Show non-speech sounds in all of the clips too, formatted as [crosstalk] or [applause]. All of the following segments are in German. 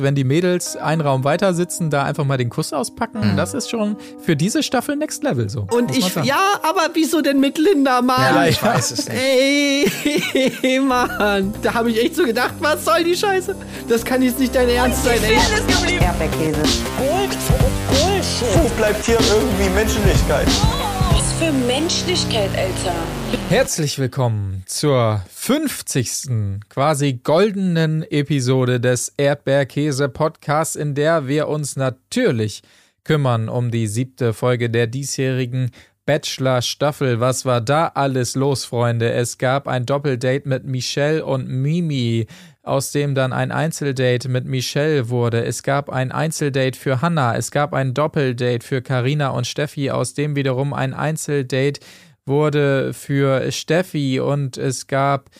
Wenn die Mädels einen Raum weiter sitzen, da einfach mal den Kuss auspacken, mhm. das ist schon für diese Staffel Next Level so. Und ich, ja, aber wieso denn mit Linda, Mann? Ja, ich weiß es nicht. Ey, [laughs] Mann, da habe ich echt so gedacht, was soll die Scheiße? Das kann jetzt nicht dein Ernst sein, ey. Erdbeerkäse. Gold, Bullshit. Wo bleibt hier irgendwie Menschlichkeit? Was für Menschlichkeit, Alter. Herzlich willkommen zur 50. quasi goldenen Episode des Erdbeerkäse Podcasts, in der wir uns natürlich kümmern um die siebte Folge der diesjährigen Bachelor Staffel. Was war da alles los, Freunde? Es gab ein Doppeldate mit Michelle und Mimi, aus dem dann ein Einzeldate mit Michelle wurde. Es gab ein Einzeldate für Hannah. Es gab ein Doppeldate für Karina und Steffi, aus dem wiederum ein Einzeldate wurde für Steffi und es gab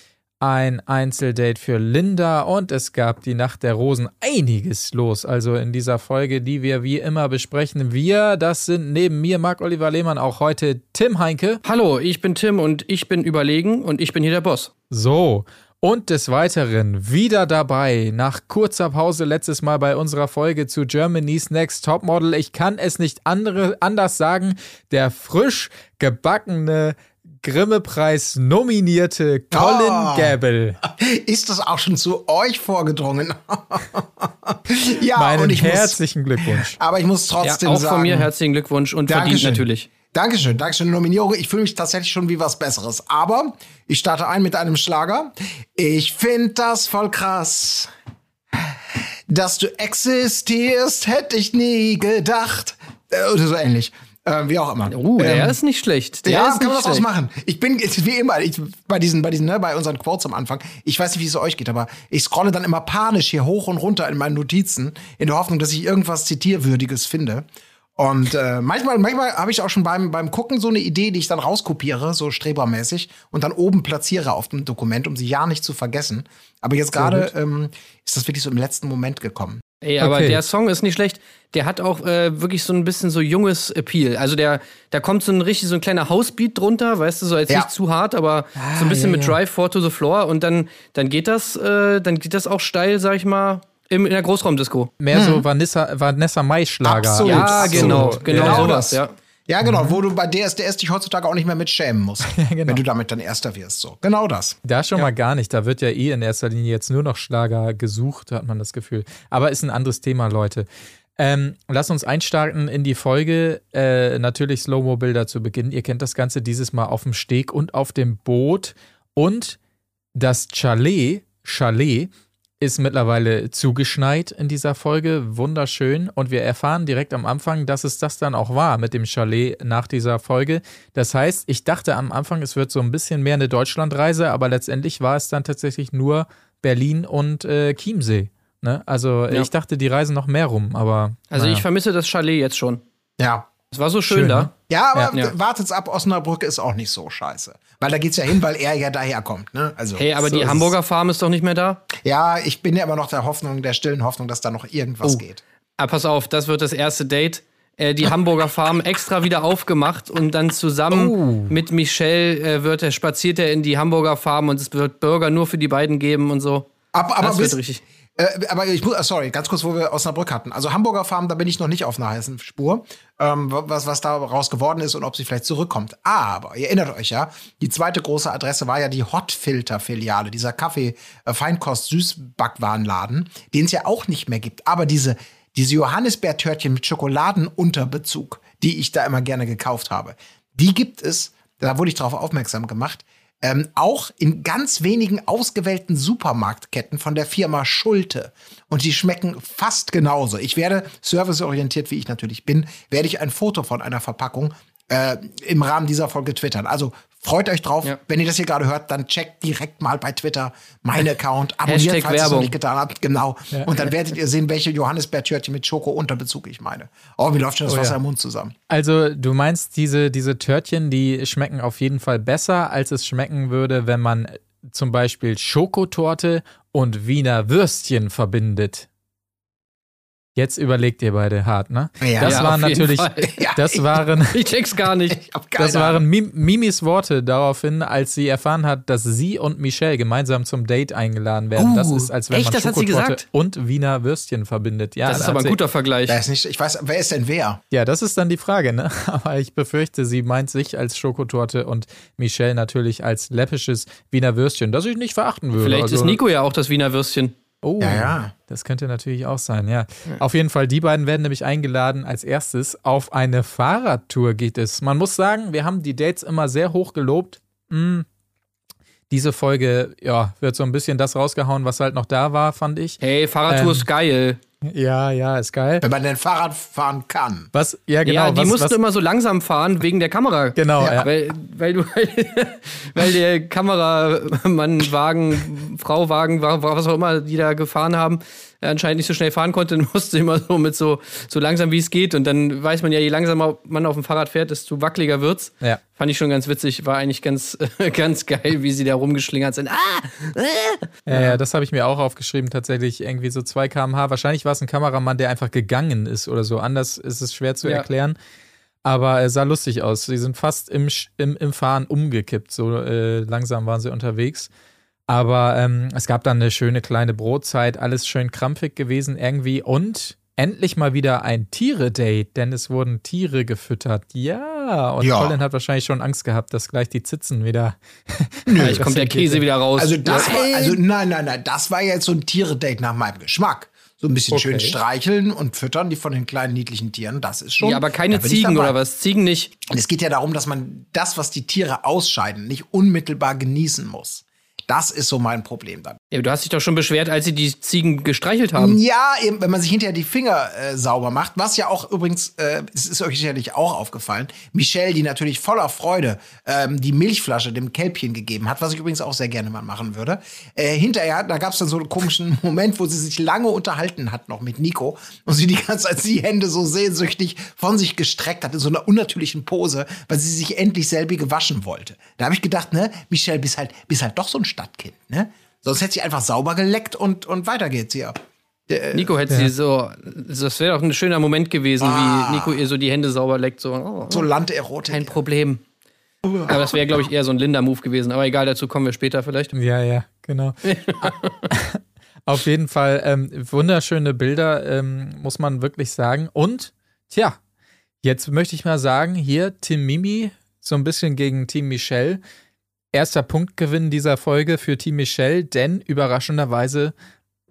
ein Einzeldate für Linda und es gab die Nacht der Rosen. Einiges los also in dieser Folge, die wir wie immer besprechen. Wir, das sind neben mir Marc-Oliver Lehmann auch heute Tim Heinke. Hallo, ich bin Tim und ich bin überlegen und ich bin hier der Boss. So, und des Weiteren wieder dabei, nach kurzer Pause letztes Mal bei unserer Folge zu Germany's Next Topmodel. Ich kann es nicht andere, anders sagen, der frisch gebackene Grimme-Preis nominierte Colin oh, Gable. [laughs] Ist das auch schon zu euch vorgedrungen? [laughs] ja, Meinen und ich herzlichen muss, Glückwunsch. Aber ich muss trotzdem ja, auch sagen. Auch von mir herzlichen Glückwunsch und Dankeschön. verdient natürlich. Dankeschön, Dankeschön, Nominierung. Ich fühle mich tatsächlich schon wie was Besseres. Aber ich starte ein mit einem Schlager. Ich finde das voll krass. Dass du existierst, hätte ich nie gedacht. Äh, oder so ähnlich. Äh, wie auch immer. Uh, der ähm, ist nicht schlecht. Der ja, kann man das ausmachen. Ich bin wie immer ich, bei diesen, bei diesen, ne, bei unseren Quotes am Anfang. Ich weiß nicht, wie es euch geht, aber ich scrolle dann immer panisch hier hoch und runter in meinen Notizen in der Hoffnung, dass ich irgendwas zitierwürdiges finde. Und äh, manchmal, manchmal habe ich auch schon beim, beim Gucken so eine Idee, die ich dann rauskopiere, so strebermäßig, und dann oben platziere auf dem Dokument, um sie ja nicht zu vergessen. Aber jetzt gerade ähm, ist das wirklich so im letzten Moment gekommen. Ey, aber okay. der Song ist nicht schlecht. Der hat auch äh, wirklich so ein bisschen so junges Appeal. Also der, da kommt so ein richtig so ein kleiner Housebeat drunter, weißt du, so jetzt ja. nicht zu hart, aber ah, so ein bisschen ja, mit Drive Four to the Floor und dann, dann geht das, äh, dann geht das auch steil, sag ich mal, im, in der Großraumdisco. Mehr hm. so Vanessa, Vanessa Mai-Schlager. Absolut. Ja, genau, genau, genau sowas, ja. Ja, genau, mhm. wo du bei DSDS dich heutzutage auch nicht mehr mit schämen musst, [laughs] ja, genau. wenn du damit dann Erster wirst. So, genau das. Da schon ja. mal gar nicht. Da wird ja eh in erster Linie jetzt nur noch Schlager gesucht, hat man das Gefühl. Aber ist ein anderes Thema, Leute. Ähm, lass uns einstarten in die Folge. Äh, natürlich Slow-Mo-Bilder zu Beginn. Ihr kennt das Ganze dieses Mal auf dem Steg und auf dem Boot. Und das Chalet, Chalet ist mittlerweile zugeschneit in dieser Folge. Wunderschön. Und wir erfahren direkt am Anfang, dass es das dann auch war mit dem Chalet nach dieser Folge. Das heißt, ich dachte am Anfang, es wird so ein bisschen mehr eine Deutschlandreise, aber letztendlich war es dann tatsächlich nur Berlin und äh, Chiemsee. Ne? Also ja. ich dachte, die reisen noch mehr rum, aber. Also naja. ich vermisse das Chalet jetzt schon. Ja. Es war so schön, schön da. Ne? Ja, aber ja. wartet's ab, Osnabrück ist auch nicht so scheiße. Weil da geht's ja hin, weil er ja daherkommt. Ne? Also, hey, aber so die Hamburger Farm ist doch nicht mehr da? Ja, ich bin ja immer noch der Hoffnung, der stillen Hoffnung, dass da noch irgendwas oh. geht. Ah, pass auf, das wird das erste Date. Äh, die Hamburger Farm extra wieder aufgemacht und dann zusammen oh. mit Michelle äh, wird er, spaziert er in die Hamburger Farm und es wird Burger nur für die beiden geben und so. Aber, aber das wird richtig. Äh, aber ich muss, äh, sorry, ganz kurz, wo wir Osnabrück hatten. Also Hamburger Farm, da bin ich noch nicht auf einer heißen Spur, ähm, was, was daraus geworden ist und ob sie vielleicht zurückkommt. Aber ihr erinnert euch ja, die zweite große Adresse war ja die Hotfilter-Filiale, dieser Kaffee-Feinkost-Süßbackwarenladen, den es ja auch nicht mehr gibt. Aber diese, diese Johannisbeertörtchen mit Schokoladenunterbezug, die ich da immer gerne gekauft habe, die gibt es, da wurde ich darauf aufmerksam gemacht, ähm, auch in ganz wenigen ausgewählten Supermarktketten von der Firma Schulte. Und die schmecken fast genauso. Ich werde, serviceorientiert wie ich natürlich bin, werde ich ein Foto von einer Verpackung äh, im Rahmen dieser Folge twittern. Also freut euch drauf. Ja. Wenn ihr das hier gerade hört, dann checkt direkt mal bei Twitter meinen Account, abonniert, Hashtag falls ihr es noch nicht getan habt. Genau. Ja. Und dann werdet ihr sehen, welche Johannisbeertörtchen mit Schoko-Unterbezug ich meine. Oh, mir läuft schon das oh, Wasser ja. im Mund zusammen. Also, du meinst, diese, diese Törtchen, die schmecken auf jeden Fall besser, als es schmecken würde, wenn man zum Beispiel Schokotorte und Wiener Würstchen verbindet. Jetzt überlegt ihr beide hart, ne? Ja. das Ja, waren auf jeden natürlich, Fall. [laughs] Ja, das waren, [laughs] Ich check's gar nicht. Ich hab keine das waren Mim Mimis Worte daraufhin, als sie erfahren hat, dass sie und Michelle gemeinsam zum Date eingeladen werden. Uh, das ist, als wenn echt? man Das hat sie Schokotorte gesagt? und Wiener Würstchen verbindet. Ja, Das ist aber ein guter Vergleich. Ist nicht, ich weiß, wer ist denn wer? Ja, das ist dann die Frage, ne? [laughs] Aber ich befürchte, sie meint sich als Schokotorte und Michelle natürlich als läppisches Wiener Würstchen, das ich nicht verachten würde. Vielleicht also, ist Nico ja auch das Wiener Würstchen. Oh, Ja, ja. das könnte natürlich auch sein, ja. Auf jeden Fall, die beiden werden nämlich eingeladen. Als erstes auf eine Fahrradtour geht es. Man muss sagen, wir haben die Dates immer sehr hoch gelobt. Hm. Diese Folge, ja, wird so ein bisschen das rausgehauen, was halt noch da war, fand ich. Hey, Fahrradtour Ähm, ist geil. Ja, ja, ist geil. Wenn man denn Fahrrad fahren kann. Was, ja, genau. ja, die was, mussten was, immer so langsam fahren wegen der Kamera. Genau, ja. Weil, weil du, [laughs] weil der Kameramann, Wagen, Frau, Wagen, wa- was auch immer, die da gefahren haben, anscheinend nicht so schnell fahren konnte, [laughs] dann musste immer so mit so, so langsam wie es geht. Und dann weiß man ja, je langsamer man auf dem Fahrrad fährt, desto wackeliger wird's. Ja. Fand ich schon ganz witzig, war eigentlich ganz, [laughs] ganz geil, wie sie da rumgeschlingert sind. Ah! Ja, ja, das habe ich mir auch aufgeschrieben, tatsächlich irgendwie so 2 km/h. Wahrscheinlich war es ein Kameramann, der einfach gegangen ist oder so. Anders ist es schwer zu Ja. erklären. Aber es sah lustig aus. Sie sind fast im, im, im Fahren umgekippt. So äh, langsam waren sie unterwegs. Aber ähm, es gab dann eine schöne kleine Brotzeit, alles schön krampfig gewesen irgendwie. Und endlich mal wieder ein Tiere-Date, denn es wurden Tiere gefüttert. Ja, und Ja. Colin hat wahrscheinlich schon Angst gehabt, dass gleich die Zitzen wieder. [laughs] Gleich [laughs] kommt der Käse wieder raus. Also das war, Nein. also nein, nein, nein, das war jetzt so ein Tiere-Date nach meinem Geschmack. So ein bisschen schön Okay. streicheln und füttern, die von den kleinen niedlichen Tieren, das ist schon. ja, aber keine Ziegen oder was? Ziegen nicht. Und es geht ja darum, dass man das, was die Tiere ausscheiden, nicht unmittelbar genießen muss. Das ist so mein Problem dann. Ja, du hast dich doch schon beschwert, als sie die Ziegen gestreichelt haben. Ja, eben, wenn man sich hinterher die Finger äh, sauber macht, was ja auch übrigens, äh, es ist euch sicherlich auch aufgefallen, Michelle, die natürlich voller Freude ähm, die Milchflasche dem Kälbchen gegeben hat, was ich übrigens auch sehr gerne mal machen würde. Äh, hinterher, da gab es dann so einen komischen [laughs] Moment, wo sie sich lange unterhalten hat noch mit Nico und sie die ganze Zeit die Hände so sehnsüchtig von sich gestreckt hat in so einer unnatürlichen Pose, weil sie sich endlich selbige waschen wollte. Da habe ich gedacht, ne, Michelle, bist halt, bist halt doch so ein Stadtkind, ne? Sonst hätte sie einfach sauber geleckt und, und weiter geht's hier. Nico hätte sie so, das wäre doch ein schöner Moment gewesen, wie Nico ihr so die Hände sauber leckt, so, oh, So Landerotik. kein Problem. Aber das wäre, glaube ich, eher so ein Linda-Move gewesen. Aber egal, dazu kommen wir später vielleicht. Ja, ja, genau. [laughs] Auf jeden Fall ähm, wunderschöne Bilder, ähm, muss man wirklich sagen. Und, tja, jetzt möchte ich mal sagen, hier Team Mimi so ein bisschen gegen Team Michelle. Erster Punktgewinn dieser Folge für Team Michelle, denn überraschenderweise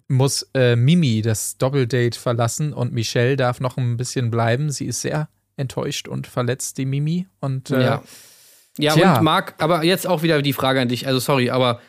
muss äh, Mimi das Doppeldate verlassen und Michelle darf noch ein bisschen bleiben. Sie ist sehr enttäuscht und verletzt, die Mimi. Und äh, Ja. Ja, Tja. und Marc, aber jetzt auch wieder die Frage an dich. Also, sorry, aber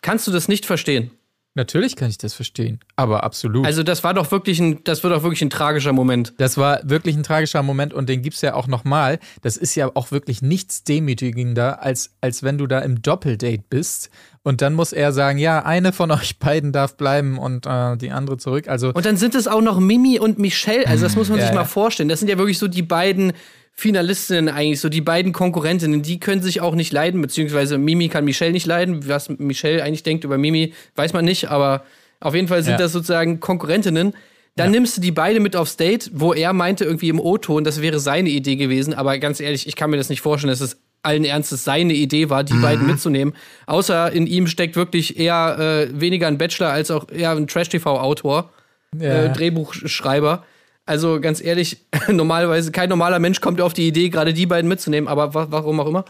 kannst du das nicht verstehen? Natürlich kann ich das verstehen, aber absolut. Also, das war doch wirklich ein, das wird doch wirklich ein tragischer Moment. Das war wirklich ein tragischer Moment und den gibt's ja auch nochmal. Das ist ja auch wirklich nichts demütigender, als, als wenn du da im Doppeldate bist und dann muss er sagen, ja, eine von euch beiden darf bleiben und äh, die andere zurück. Also Und dann sind es auch noch Mimi und Michelle. Also, das muss man Ja, sich ja. mal vorstellen. Das sind ja wirklich so die beiden Finalistinnen eigentlich, so die beiden Konkurrentinnen. Die können sich auch nicht leiden, beziehungsweise Mimi kann Michelle nicht leiden. Was Michelle eigentlich denkt über Mimi, weiß man nicht, aber auf jeden Fall sind Ja. das sozusagen Konkurrentinnen. Dann nimmst du die beide mit aufs Date, wo er meinte irgendwie im O-Ton, das wäre seine Idee gewesen. Aber ganz ehrlich, ich kann mir das nicht vorstellen, dass es allen Ernstes seine Idee war, die beiden mitzunehmen. Außer in ihm steckt wirklich eher äh, weniger ein Bachelor als auch eher ein Trash-TV-Autor ja, äh, Drehbuchschreiber. Also ganz ehrlich, [laughs] normalerweise kein normaler Mensch kommt auf die Idee, gerade die beiden mitzunehmen, aber wa warum auch immer.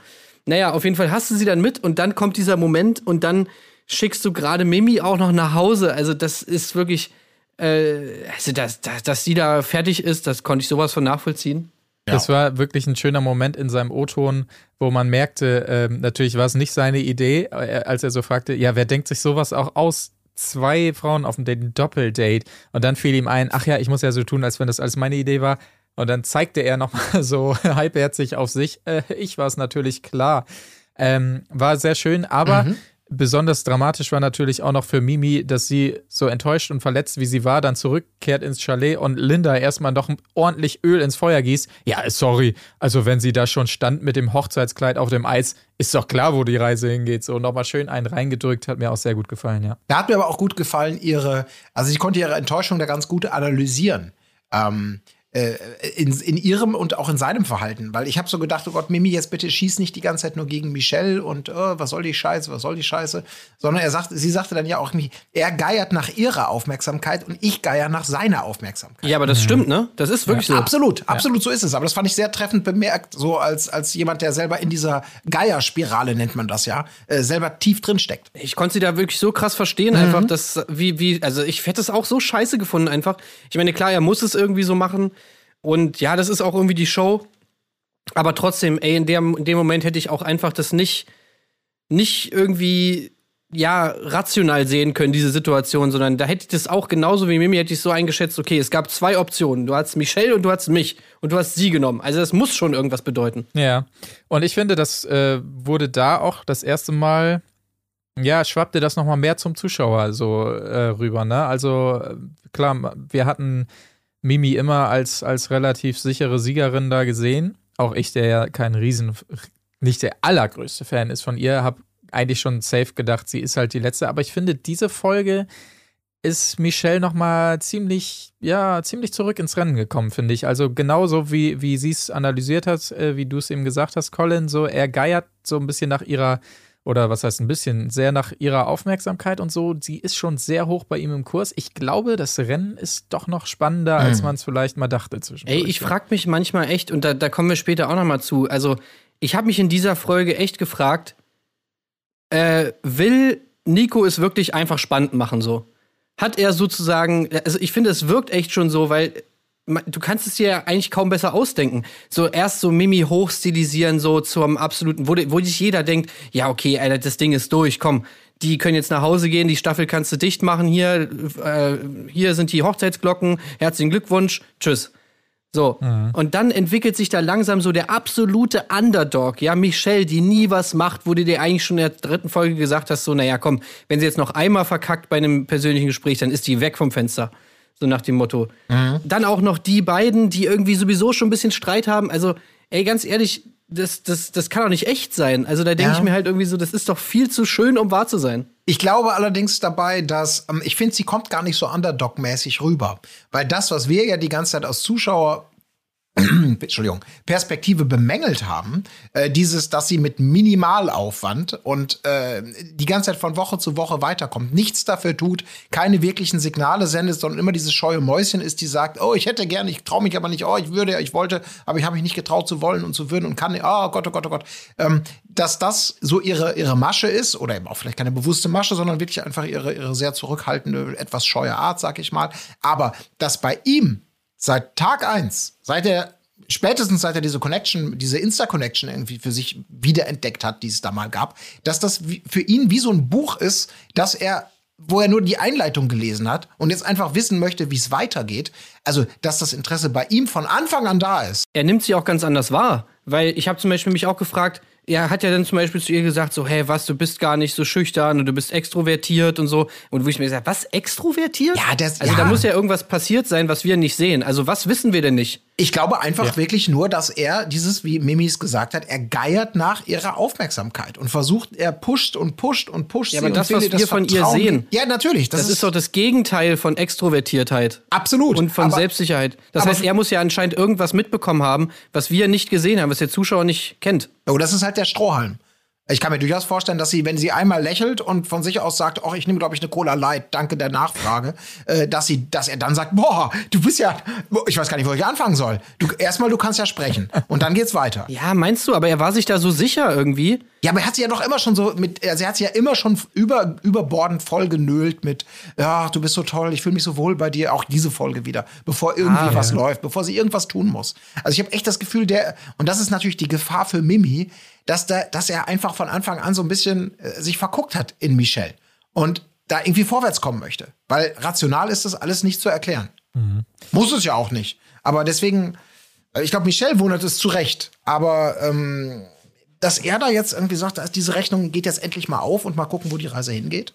Naja, auf jeden Fall hast du sie dann mit und dann kommt dieser Moment und dann schickst du gerade Mimi auch noch nach Hause. Also das ist wirklich, äh, also dass, dass, dass sie da fertig ist, das konnte ich sowas von nachvollziehen. das war wirklich ein schöner Moment in seinem O-Ton, wo man merkte, ähm, natürlich war es nicht seine Idee, äh, als er so fragte, ja, wer denkt sich sowas auch aus? Zwei Frauen auf dem Date, ein Doppeldate. Und dann fiel ihm ein, ach ja, ich muss ja so tun, als wenn das alles meine Idee war. Und dann zeigte er nochmal [laughs] so [laughs] halbherzig auf sich. Äh, ich war es natürlich klar. Ähm, war sehr schön, aber besonders dramatisch war natürlich auch noch für Mimi, dass sie so enttäuscht und verletzt, wie sie war, dann zurückkehrt ins Chalet und Linda erstmal noch ordentlich Öl ins Feuer gießt. Ja, sorry, also wenn sie da schon stand mit dem Hochzeitskleid auf dem Eis, ist doch klar, wo die Reise hingeht. So nochmal schön einen reingedrückt, hat mir auch sehr gut gefallen, ja. Da hat mir aber auch gut gefallen, ihre, also ich konnte ihre Enttäuschung da ganz gut analysieren. Ähm, äh, in, in ihrem und auch in seinem Verhalten. Weil ich habe so gedacht, oh Gott, Mimi, jetzt bitte schieß nicht die ganze Zeit nur gegen Michelle und oh, was soll die Scheiße, was soll die Scheiße, sondern er sagt, sie sagte dann ja auch, er geiert nach ihrer Aufmerksamkeit und ich geier nach seiner Aufmerksamkeit. Ja, aber das mhm. stimmt, ne? Das ist wirklich ja, so. Absolut, absolut ja. so ist es. Aber das fand ich sehr treffend bemerkt, so als, als jemand, der selber in dieser Geierspirale, nennt man das ja, äh, selber tief drin steckt. Ich konnte sie da wirklich so krass verstehen, mhm. einfach, dass, wie, wie, also ich hätte es auch so scheiße gefunden, einfach. Ich meine, klar, er muss es irgendwie so machen. Und ja, das ist auch irgendwie die Show. Aber trotzdem, ey, in, der, in dem Moment hätte ich auch einfach das nicht, nicht irgendwie, ja, rational sehen können, diese Situation, sondern da hätte ich das auch genauso wie Mimi, hätte ich so eingeschätzt, okay, es gab zwei Optionen. Du hast Michelle und du hast mich und du hast sie genommen. Also das muss schon irgendwas bedeuten. Ja. Und ich finde, das äh, wurde da auch das erste Mal ja, schwappte das nochmal mehr zum Zuschauer so äh, rüber, ne? Also äh, klar, wir hatten Mimi immer als, als relativ sichere Siegerin da gesehen. Auch ich, der ja kein Riesen, nicht der allergrößte Fan ist von ihr, habe eigentlich schon safe gedacht, sie ist halt die letzte. Aber ich finde, diese Folge ist Michelle nochmal ziemlich, ja, ziemlich zurück ins Rennen gekommen, finde ich. Also genauso wie, wie sie es analysiert hat, äh, wie du es eben gesagt hast, Colin, so er geiert so ein bisschen nach ihrer oder was heißt ein bisschen, sehr nach ihrer Aufmerksamkeit und so. Sie ist schon sehr hoch bei ihm im Kurs. Ich glaube, das Rennen ist doch noch spannender, als mhm. man es vielleicht mal dachte zwischen. Ey, ich frage mich manchmal echt, und da, da kommen wir später auch noch mal zu. Also, ich habe mich in dieser Folge echt gefragt, äh, will Nico es wirklich einfach spannend machen so? Hat er sozusagen, also ich finde, es wirkt echt schon so, weil du kannst es dir ja eigentlich kaum besser ausdenken. So erst so Mimi hochstilisieren, so zum absoluten, wo, wo sich jeder denkt, ja, okay, Alter, das Ding ist durch, komm, die können jetzt nach Hause gehen, die Staffel kannst du dicht machen, hier, äh, hier sind die Hochzeitsglocken, herzlichen Glückwunsch, tschüss. So. Mhm. Und dann entwickelt sich da langsam so der absolute Underdog, ja, Michelle, die nie was macht, wo du dir eigentlich schon in der dritten Folge gesagt hast, so, naja, komm, wenn sie jetzt noch einmal verkackt bei einem persönlichen Gespräch, dann ist die weg vom Fenster. So nach dem Motto. Mhm. Dann auch noch die beiden, die irgendwie sowieso schon ein bisschen Streit haben. Also, ey, ganz ehrlich, das, das, das kann doch nicht echt sein. Also da denke ja. ich mir halt irgendwie so, das ist doch viel zu schön, um wahr zu sein. Ich glaube allerdings dabei, dass ähm, ich finde, sie kommt gar nicht so Underdog-mäßig rüber. Weil das, was wir ja die ganze Zeit als Zuschauer [clears throat] Entschuldigung, Perspektive bemängelt haben, äh, dieses, dass sie mit Minimalaufwand und äh, die ganze Zeit von Woche zu Woche weiterkommt, nichts dafür tut, keine wirklichen Signale sendet, sondern immer dieses scheue Mäuschen ist, die sagt, oh, ich hätte gerne, ich traue mich aber nicht, oh, ich würde, ich wollte, aber ich habe mich nicht getraut zu wollen und zu würden und kann, oh Gott, oh Gott, oh Gott, ähm, dass das so ihre, ihre Masche ist, oder eben auch vielleicht keine bewusste Masche, sondern wirklich einfach ihre, ihre sehr zurückhaltende, etwas scheue Art, sag ich mal, aber dass bei ihm seit Tag eins, seit er spätestens seit er diese Connection, diese Insta-Connection irgendwie für sich wiederentdeckt hat, die es da mal gab, dass das für ihn wie so ein Buch ist, dass er wo er nur die Einleitung gelesen hat und jetzt einfach wissen möchte, wie es weitergeht. Also, dass das Interesse bei ihm von Anfang an da ist. Er nimmt sie auch ganz anders wahr, weil ich habe zum Beispiel mich auch gefragt, er hat ja dann zum Beispiel zu ihr gesagt, so, hey, was, du bist gar nicht so schüchtern und du bist extrovertiert und so. Und wo ich mir gesagt, was, extrovertiert? Ja, das, Also ja. da muss ja irgendwas passiert sein, was wir nicht sehen. Also was wissen wir denn nicht? Ich glaube einfach ja. wirklich nur, dass er dieses, wie Mimis gesagt hat, er geiert nach ihrer Aufmerksamkeit und versucht, er pusht und pusht und pusht. Ja, aber das, was wir das von ihr sehen. Ja, natürlich. Das, das ist, ist, doch das Gegenteil von Extrovertiertheit. Absolut. Und von aber, Selbstsicherheit. Das heißt, er muss ja anscheinend irgendwas mitbekommen haben, was wir nicht gesehen haben, was der Zuschauer nicht kennt. Oh, das ist halt der Strohhalm. Ich kann mir durchaus vorstellen, dass sie, wenn sie einmal lächelt und von sich aus sagt, oh, ich nehme, glaube ich, eine Cola Light, danke der Nachfrage, äh, dass sie, dass er dann sagt, boah, du bist ja, ich weiß gar nicht, wo ich anfangen soll. Du, erstmal, du kannst ja sprechen. Und dann geht's weiter. Ja, meinst du, aber er war sich da so sicher irgendwie. Ja, aber er hat sie ja doch immer schon so mit, also er hat sie ja immer schon über, überbordend voll genölt mit, ja, du bist so toll, ich fühle mich so wohl bei dir, auch diese Folge wieder, bevor irgendwie ah, was ja. läuft, bevor sie irgendwas tun muss. Also ich habe echt das Gefühl, der, und das ist natürlich die Gefahr für Mimi, dass, da, dass er einfach von Anfang an so ein bisschen äh, sich verguckt hat in Michelle und da irgendwie vorwärts kommen möchte. Weil rational ist das alles nicht zu erklären. Mhm. Muss es ja auch nicht. Aber deswegen, ich glaube, Michelle wundert es zu Recht. Aber ähm, dass er da jetzt irgendwie sagt, diese Rechnung geht jetzt endlich mal auf und mal gucken, wo die Reise hingeht.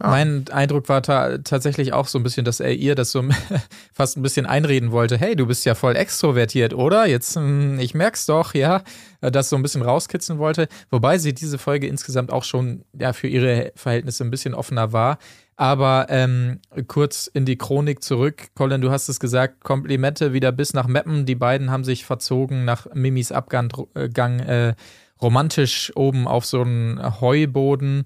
Ja. Mein Eindruck war ta tatsächlich auch so ein bisschen, dass er ihr das so [laughs] fast ein bisschen einreden wollte. Hey, du bist ja voll extrovertiert, oder? Jetzt, hm, ich merk's doch, ja, das so ein bisschen rauskitzeln wollte. Wobei sie diese Folge insgesamt auch schon ja für ihre Verhältnisse ein bisschen offener war. Aber ähm, kurz in die Chronik zurück. Colin, du hast es gesagt, Komplimente wieder bis nach Meppen. Die beiden haben sich verzogen nach Mimis Abgang äh, romantisch oben auf so einen Heuboden.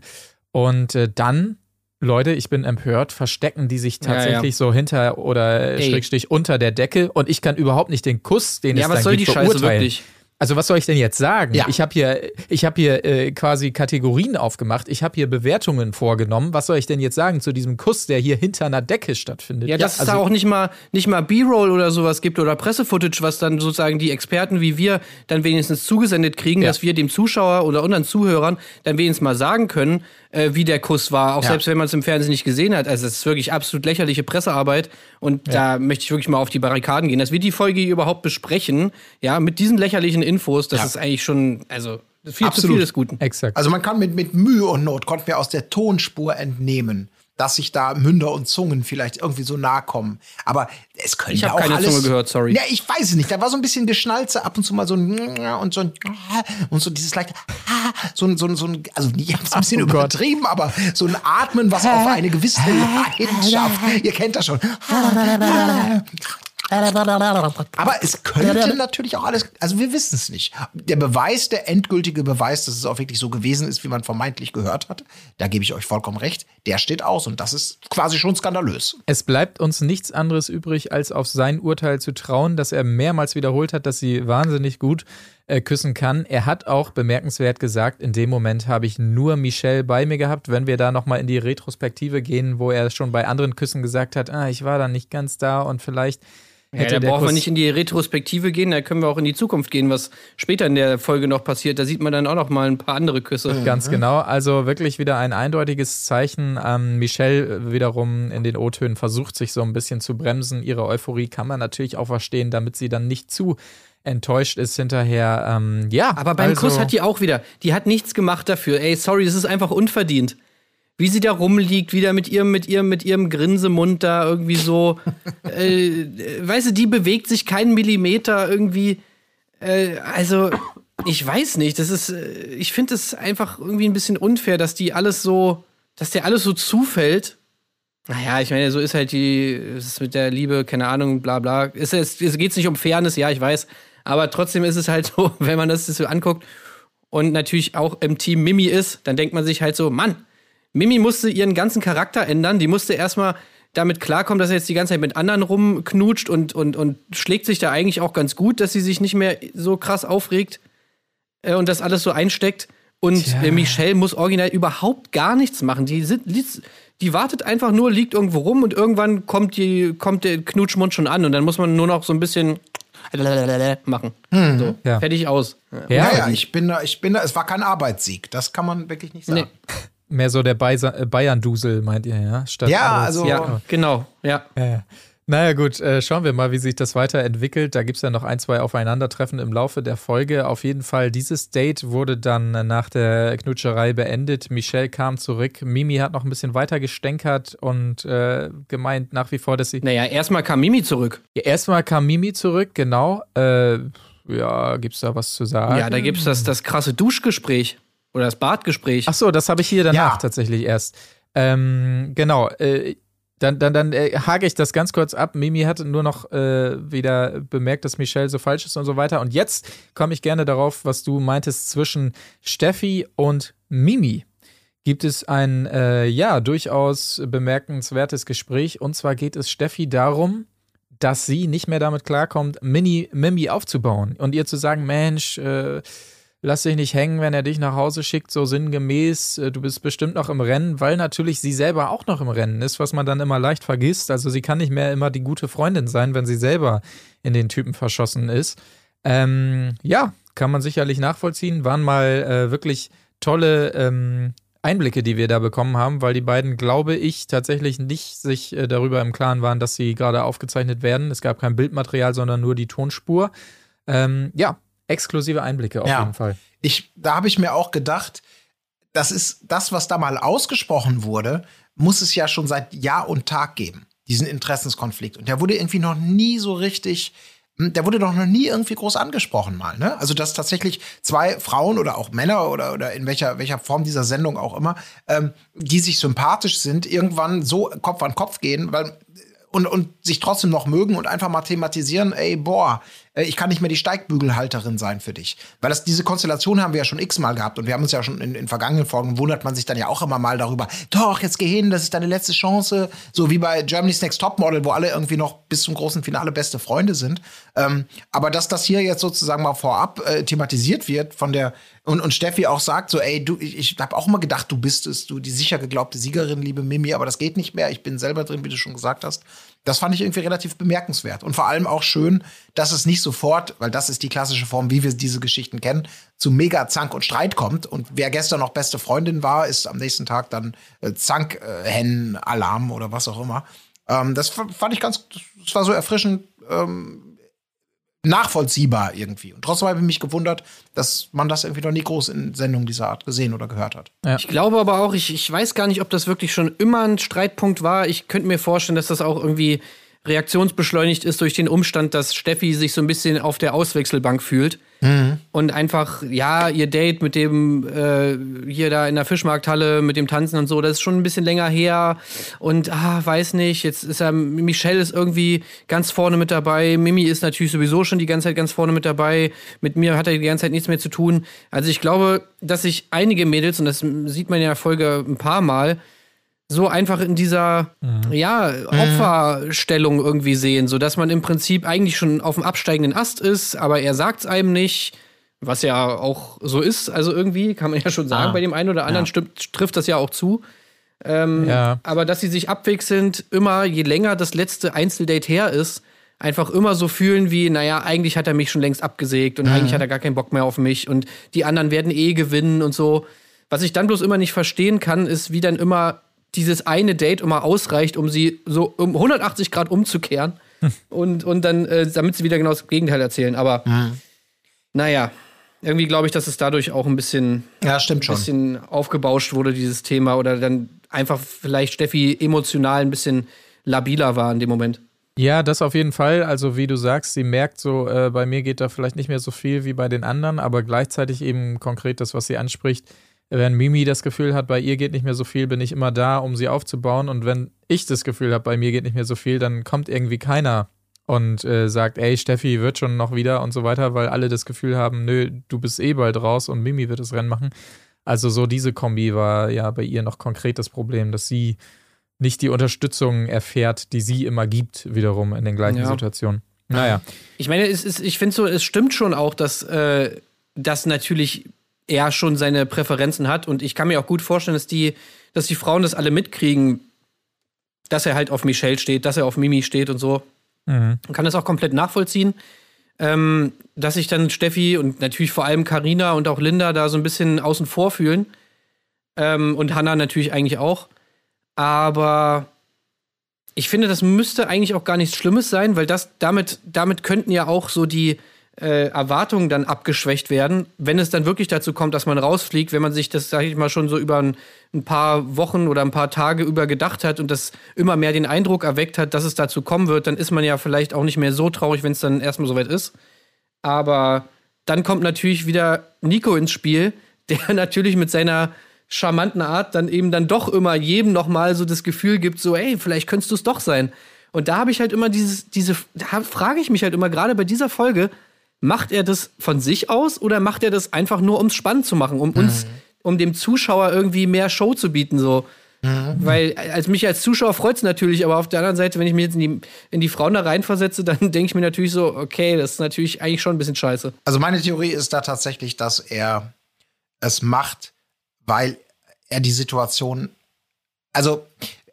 Und äh, dann Leute, ich bin empört, verstecken die sich tatsächlich ja, ja. so hinter oder Ey. Schrägstrich unter der Decke und ich kann überhaupt nicht den Kuss, den ja, es dann was soll gibt, die Scheiße wirklich? Also was soll ich denn jetzt sagen? Ja. Ich habe hier, ich habe hier äh, quasi Kategorien aufgemacht. Ich habe hier Bewertungen vorgenommen. Was soll ich denn jetzt sagen zu diesem Kuss, der hier hinter einer Decke stattfindet? Ja, dass ja, also, es da auch nicht mal, nicht mal B-Roll oder sowas gibt oder Pressefootage, was dann sozusagen die Experten wie wir dann wenigstens zugesendet kriegen, ja. dass wir dem Zuschauer oder unseren Zuhörern dann wenigstens mal sagen können, äh, wie der Kuss war, auch ja. selbst wenn man es im Fernsehen nicht gesehen hat. Also es ist wirklich absolut lächerliche Pressearbeit und ja. da möchte ich wirklich mal auf die Barrikaden gehen, dass wir die Folge überhaupt besprechen, ja, mit diesen lächerlichen Infos, das ja. ist eigentlich schon, also viel absolut. zu viel des Guten. Exakt. Also man kann mit, mit Mühe und Not, konnten wir aus der Tonspur entnehmen, dass sich da Münder und Zungen vielleicht irgendwie so nahe kommen. Aber es könnte ich auch keine alles. Zunge gehört, sorry. Ja, ich weiß es nicht. Da war so ein bisschen Geschnalze, ab und zu mal so ein und so ein und so dieses leichte so ein so ein so ein also ich hab's ein bisschen oh übertrieben, Gott. aber so ein Atmen, was auf eine gewisse [laughs] Leidenschaft. Ihr kennt das schon. [laughs] Aber es könnte [laughs] natürlich auch alles, also wir wissen es nicht. Der Beweis, der endgültige Beweis, dass es auch wirklich so gewesen ist, wie man vermeintlich gehört hat, da gebe ich euch vollkommen recht, der steht aus und das ist quasi schon skandalös. Es bleibt uns nichts anderes übrig, als auf sein Urteil zu trauen, dass er mehrmals wiederholt hat, dass sie wahnsinnig gut äh, küssen kann. Er hat auch bemerkenswert gesagt, in dem Moment habe ich nur Michelle bei mir gehabt. Wenn wir da nochmal in die Retrospektive gehen, wo er schon bei anderen Küssen gesagt hat, ah, ich war da nicht ganz da und vielleicht Hätte ja, da brauchen wir nicht in die Retrospektive gehen, da können wir auch in die Zukunft gehen, was später in der Folge noch passiert. Da sieht man dann auch noch mal ein paar andere Küsse. Mhm. Ganz genau. Also wirklich wieder ein eindeutiges Zeichen. Ähm, Michelle wiederum in den O-Tönen versucht sich so ein bisschen zu bremsen. Ihre Euphorie kann man natürlich auch verstehen, damit sie dann nicht zu enttäuscht ist hinterher. Ähm, ja. Aber beim also Kuss hat die auch wieder, die hat nichts gemacht dafür. Ey, sorry, das ist einfach unverdient wie sie da rumliegt, wieder mit ihrem, mit ihrem, mit ihrem Grinsemund da irgendwie so. [laughs] äh, weißt du, die bewegt sich keinen Millimeter irgendwie. Äh, also, ich weiß nicht. Das ist, äh, ich finde es einfach irgendwie ein bisschen unfair, dass die alles so, dass der alles so zufällt. Naja, ich meine, so ist halt die, ist mit der Liebe, keine Ahnung, bla bla. Es, es, es geht nicht um Fairness, ja, ich weiß. Aber trotzdem ist es halt so, [laughs] wenn man das so anguckt und natürlich auch im Team Mimi ist, dann denkt man sich halt so, Mann, Mimi musste ihren ganzen Charakter ändern. Die musste erstmal damit klarkommen, dass er jetzt die ganze Zeit mit anderen rumknutscht und, und, und schlägt sich da eigentlich auch ganz gut, dass sie sich nicht mehr so krass aufregt äh, und das alles so einsteckt. Und äh, Michelle muss original überhaupt gar nichts machen. Die, sind, die wartet einfach nur, liegt irgendwo rum und irgendwann kommt, die, kommt der Knutschmund schon an und dann muss man nur noch so ein bisschen machen. Hm. So, ja. fertig aus. Ja, ja, ich bin da, ich bin da, es war kein Arbeitssieg. Das kann man wirklich nicht sagen. Nee. Mehr so der äh, Bayern-Dusel, meint ihr, ja? Statt ja, also. Ja, genau, ja. ja. Naja, gut, äh, schauen wir mal, wie sich das weiterentwickelt. Da gibt es ja noch ein, zwei Aufeinandertreffen im Laufe der Folge. Auf jeden Fall, dieses Date wurde dann nach der Knutscherei beendet. Michelle kam zurück. Mimi hat noch ein bisschen weiter gestänkert und äh, gemeint nach wie vor, dass sie. Naja, erstmal kam Mimi zurück. Ja, erstmal kam Mimi zurück, genau. Äh, ja, es da was zu sagen? Ja, da gibt es das, das krasse Duschgespräch. Oder das Badgespräch. Ach so, das habe ich hier danach ja. tatsächlich erst. Ähm, genau. Äh, dann, dann, dann äh, hake ich das ganz kurz ab. Mimi hat nur noch äh, wieder bemerkt, dass Michelle so falsch ist und so weiter. Und jetzt komme ich gerne darauf, was du meintest zwischen Steffi und Mimi. Gibt es ein, äh, ja, durchaus bemerkenswertes Gespräch. Und zwar geht es Steffi darum, dass sie nicht mehr damit klarkommt, Mini, Mimi aufzubauen und ihr zu sagen, Mensch, äh, lass dich nicht hängen, wenn er dich nach Hause schickt, so sinngemäß, äh, du bist bestimmt noch im Rennen, weil natürlich sie selber auch noch im Rennen ist, was man dann immer leicht vergisst. Also sie kann nicht mehr immer die gute Freundin sein, wenn sie selber in den Typen verschossen ist. Ähm, ja, kann man sicherlich nachvollziehen. Waren mal äh, wirklich tolle ähm, Einblicke, die wir da bekommen haben, weil die beiden, glaube ich, tatsächlich nicht sich äh, darüber im Klaren waren, dass sie gerade aufgezeichnet werden. Es gab kein Bildmaterial, sondern nur die Tonspur. Ähm, ja, exklusive Einblicke auf ja. jeden Fall. Ich, da habe ich mir auch gedacht, das ist das, was da mal ausgesprochen wurde, muss es ja schon seit Jahr und Tag geben, diesen Interessenskonflikt. Und der wurde irgendwie noch nie so richtig hm, der wurde doch noch nie irgendwie groß angesprochen mal, ne? Also dass tatsächlich zwei Frauen oder auch Männer oder, oder in welcher, welcher Form dieser Sendung auch immer, ähm, die sich sympathisch sind, irgendwann so Kopf an Kopf gehen, weil und, und sich trotzdem noch mögen und einfach mal thematisieren, ey, boah, ich kann nicht mehr die Steigbügelhalterin sein für dich. Weil das, diese Konstellation haben wir ja schon x-mal gehabt und wir haben uns ja schon in, in vergangenen Folgen wundert man sich dann ja auch immer mal darüber, doch, jetzt geh hin, das ist deine letzte Chance. So wie bei Germany's Next Topmodel, wo alle irgendwie noch bis zum großen Finale beste Freunde sind. Ähm, aber dass das hier jetzt sozusagen mal vorab äh, thematisiert wird von der und, und Steffi auch sagt so, ey, du, ich, ich habe auch immer gedacht, du bist es, du die sicher geglaubte Siegerin, liebe Mimi, aber das geht nicht mehr. Ich bin selber drin, wie du schon gesagt hast. Das fand ich irgendwie relativ bemerkenswert. Und vor allem auch schön, dass es nicht sofort, weil das ist die klassische Form, wie wir diese Geschichten kennen, zu mega Zank und Streit kommt. Und wer gestern noch beste Freundin war, ist am nächsten Tag dann äh, Zank-Hennen-Alarm oder was auch immer. Ähm, das fand ich ganz, das war so erfrischend. Ähm, nachvollziehbar irgendwie. Und trotzdem habe ich mich gewundert, dass man das irgendwie noch nie groß in Sendungen dieser Art gesehen oder gehört hat. Ja. Ich glaube aber auch, ich, ich weiß gar nicht, ob das wirklich schon immer ein Streitpunkt war. Ich könnte mir vorstellen, dass das auch irgendwie reaktionsbeschleunigt ist durch den Umstand, dass Steffi sich so ein bisschen auf der Auswechselbank fühlt. Mhm. Und einfach, ja, ihr Date mit dem äh, hier da in der Fischmarkthalle mit dem Tanzen und so, das ist schon ein bisschen länger her. Und ah, weiß nicht, jetzt ist er, Michelle ist irgendwie ganz vorne mit dabei. Mimi ist natürlich sowieso schon die ganze Zeit ganz vorne mit dabei. Mit mir hat er die ganze Zeit nichts mehr zu tun. Also ich glaube, dass sich einige Mädels, und das sieht man ja in der Folge ein paar Mal, so einfach in dieser mhm. ja Opferstellung irgendwie sehen, so dass man im Prinzip eigentlich schon auf dem absteigenden Ast ist, aber er sagt's einem nicht, was ja auch so ist, also irgendwie kann man ja schon sagen, ah. bei dem einen oder anderen ja. stimmt, trifft das ja auch zu. Ähm, ja. Aber dass sie sich abwechselnd immer, je länger das letzte Einzeldate her ist, einfach immer so fühlen wie, naja, eigentlich hat er mich schon längst abgesägt und mhm. eigentlich hat er gar keinen Bock mehr auf mich und die anderen werden eh gewinnen und so. Was ich dann bloß immer nicht verstehen kann, ist, wie dann immer dieses eine Date immer ausreicht, um sie so um 180 Grad umzukehren hm. und, und dann, äh, damit sie wieder genau das Gegenteil erzählen. Aber mhm. naja, irgendwie glaube ich, dass es dadurch auch ein bisschen, ja, stimmt schon. bisschen aufgebauscht wurde, dieses Thema, oder dann einfach vielleicht Steffi emotional ein bisschen labiler war in dem Moment. Ja, das auf jeden Fall. Also wie du sagst, sie merkt so, äh, bei mir geht da vielleicht nicht mehr so viel wie bei den anderen, aber gleichzeitig eben konkret das, was sie anspricht, wenn Mimi das Gefühl hat, bei ihr geht nicht mehr so viel, bin ich immer da, um sie aufzubauen. Und wenn ich das Gefühl habe, bei mir geht nicht mehr so viel, dann kommt irgendwie keiner und äh, sagt, ey, Steffi wird schon noch wieder und so weiter, weil alle das Gefühl haben, nö, du bist eh bald raus und Mimi wird das Rennen machen. Also so diese Kombi war ja bei ihr noch konkret das Problem, dass sie nicht die Unterstützung erfährt, die sie immer gibt, wiederum in den gleichen ja. Situationen. Naja. Ich meine, es ist, ich finde so, es stimmt schon auch, dass äh, das natürlich er schon seine Präferenzen hat. Und ich kann mir auch gut vorstellen, dass die, dass die Frauen das alle mitkriegen, dass er halt auf Michelle steht, dass er auf Mimi steht und so. Mhm. Man kann das auch komplett nachvollziehen. Ähm, dass sich dann Steffi und natürlich vor allem Karina und auch Linda da so ein bisschen außen vor fühlen. Ähm, und Hannah natürlich eigentlich auch. Aber ich finde, das müsste eigentlich auch gar nichts Schlimmes sein, weil das damit, damit könnten ja auch so die, äh, Erwartungen dann abgeschwächt werden, wenn es dann wirklich dazu kommt, dass man rausfliegt, wenn man sich das, sage ich mal, schon so über ein, ein, paar Wochen oder ein paar Tage über gedacht hat und das immer mehr den Eindruck erweckt hat, dass es dazu kommen wird, dann ist man ja vielleicht auch nicht mehr so traurig, wenn es dann erstmal soweit ist. Aber dann kommt natürlich wieder Nico ins Spiel, [laughs] der natürlich mit seiner charmanten Art dann eben dann doch immer jedem nochmal so das Gefühl gibt, so, ey, vielleicht könntest du es doch sein. Und da habe ich halt immer dieses, diese, da frage ich mich halt immer gerade bei dieser Folge, macht er das von sich aus oder macht er das einfach nur, um es spannend zu machen, um mhm. uns, um dem Zuschauer irgendwie mehr Show zu bieten, so? Mhm. Weil als mich als Zuschauer freut es natürlich, aber auf der anderen Seite, wenn ich mich jetzt in die, in die Frauen da reinversetze, [laughs] dann denke ich mir natürlich so, okay, das ist natürlich eigentlich schon ein bisschen scheiße. Also meine Theorie ist da tatsächlich, dass er es macht, weil er die Situation, also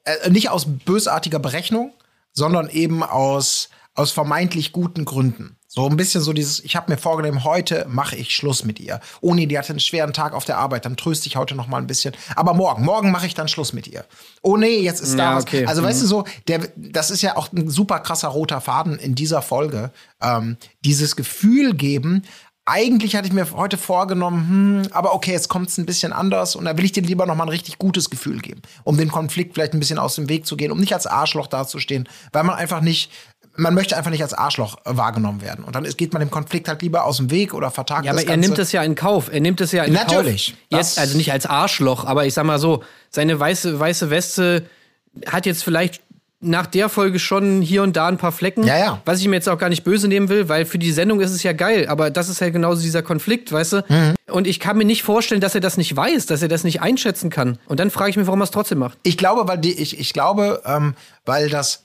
äh, nicht aus bösartiger Berechnung, sondern eben aus, aus vermeintlich guten Gründen. So ein bisschen so dieses, ich habe mir vorgenommen, heute mache ich Schluss mit ihr. Ohne, die hatte einen schweren Tag auf der Arbeit, dann tröste ich heute noch mal ein bisschen. Aber morgen, morgen mache ich dann Schluss mit ihr. Oh nee, jetzt ist da ja, was. Okay. Also mhm. weißt du so, der, das ist ja auch ein super krasser roter Faden in dieser Folge. Ähm, dieses Gefühl geben, eigentlich hatte ich mir heute vorgenommen, hm, aber okay, jetzt kommt es ein bisschen anders und da will ich dir lieber noch mal ein richtig gutes Gefühl geben, um den Konflikt vielleicht ein bisschen aus dem Weg zu gehen, um nicht als Arschloch dazustehen, weil man einfach nicht man möchte einfach nicht als Arschloch äh, wahrgenommen werden. Und dann ist, geht man dem Konflikt halt lieber aus dem Weg oder vertagt Ja, das aber er Ganze. nimmt es ja in Kauf. Er nimmt es ja in Natürlich. Kauf. Das- also nicht als Arschloch, aber ich sag mal so, seine weiße, weiße Weste hat jetzt vielleicht nach der Folge schon hier und da ein paar Flecken. Ja, ja. Was ich mir jetzt auch gar nicht böse nehmen will, weil für die Sendung ist es ja geil, aber das ist halt genauso dieser Konflikt, weißt du? Mhm. Und ich kann mir nicht vorstellen, dass er das nicht weiß, dass er das nicht einschätzen kann. Und dann frage ich mich, warum er es trotzdem macht. Ich glaube, weil die, ich, ich glaube, ähm, weil das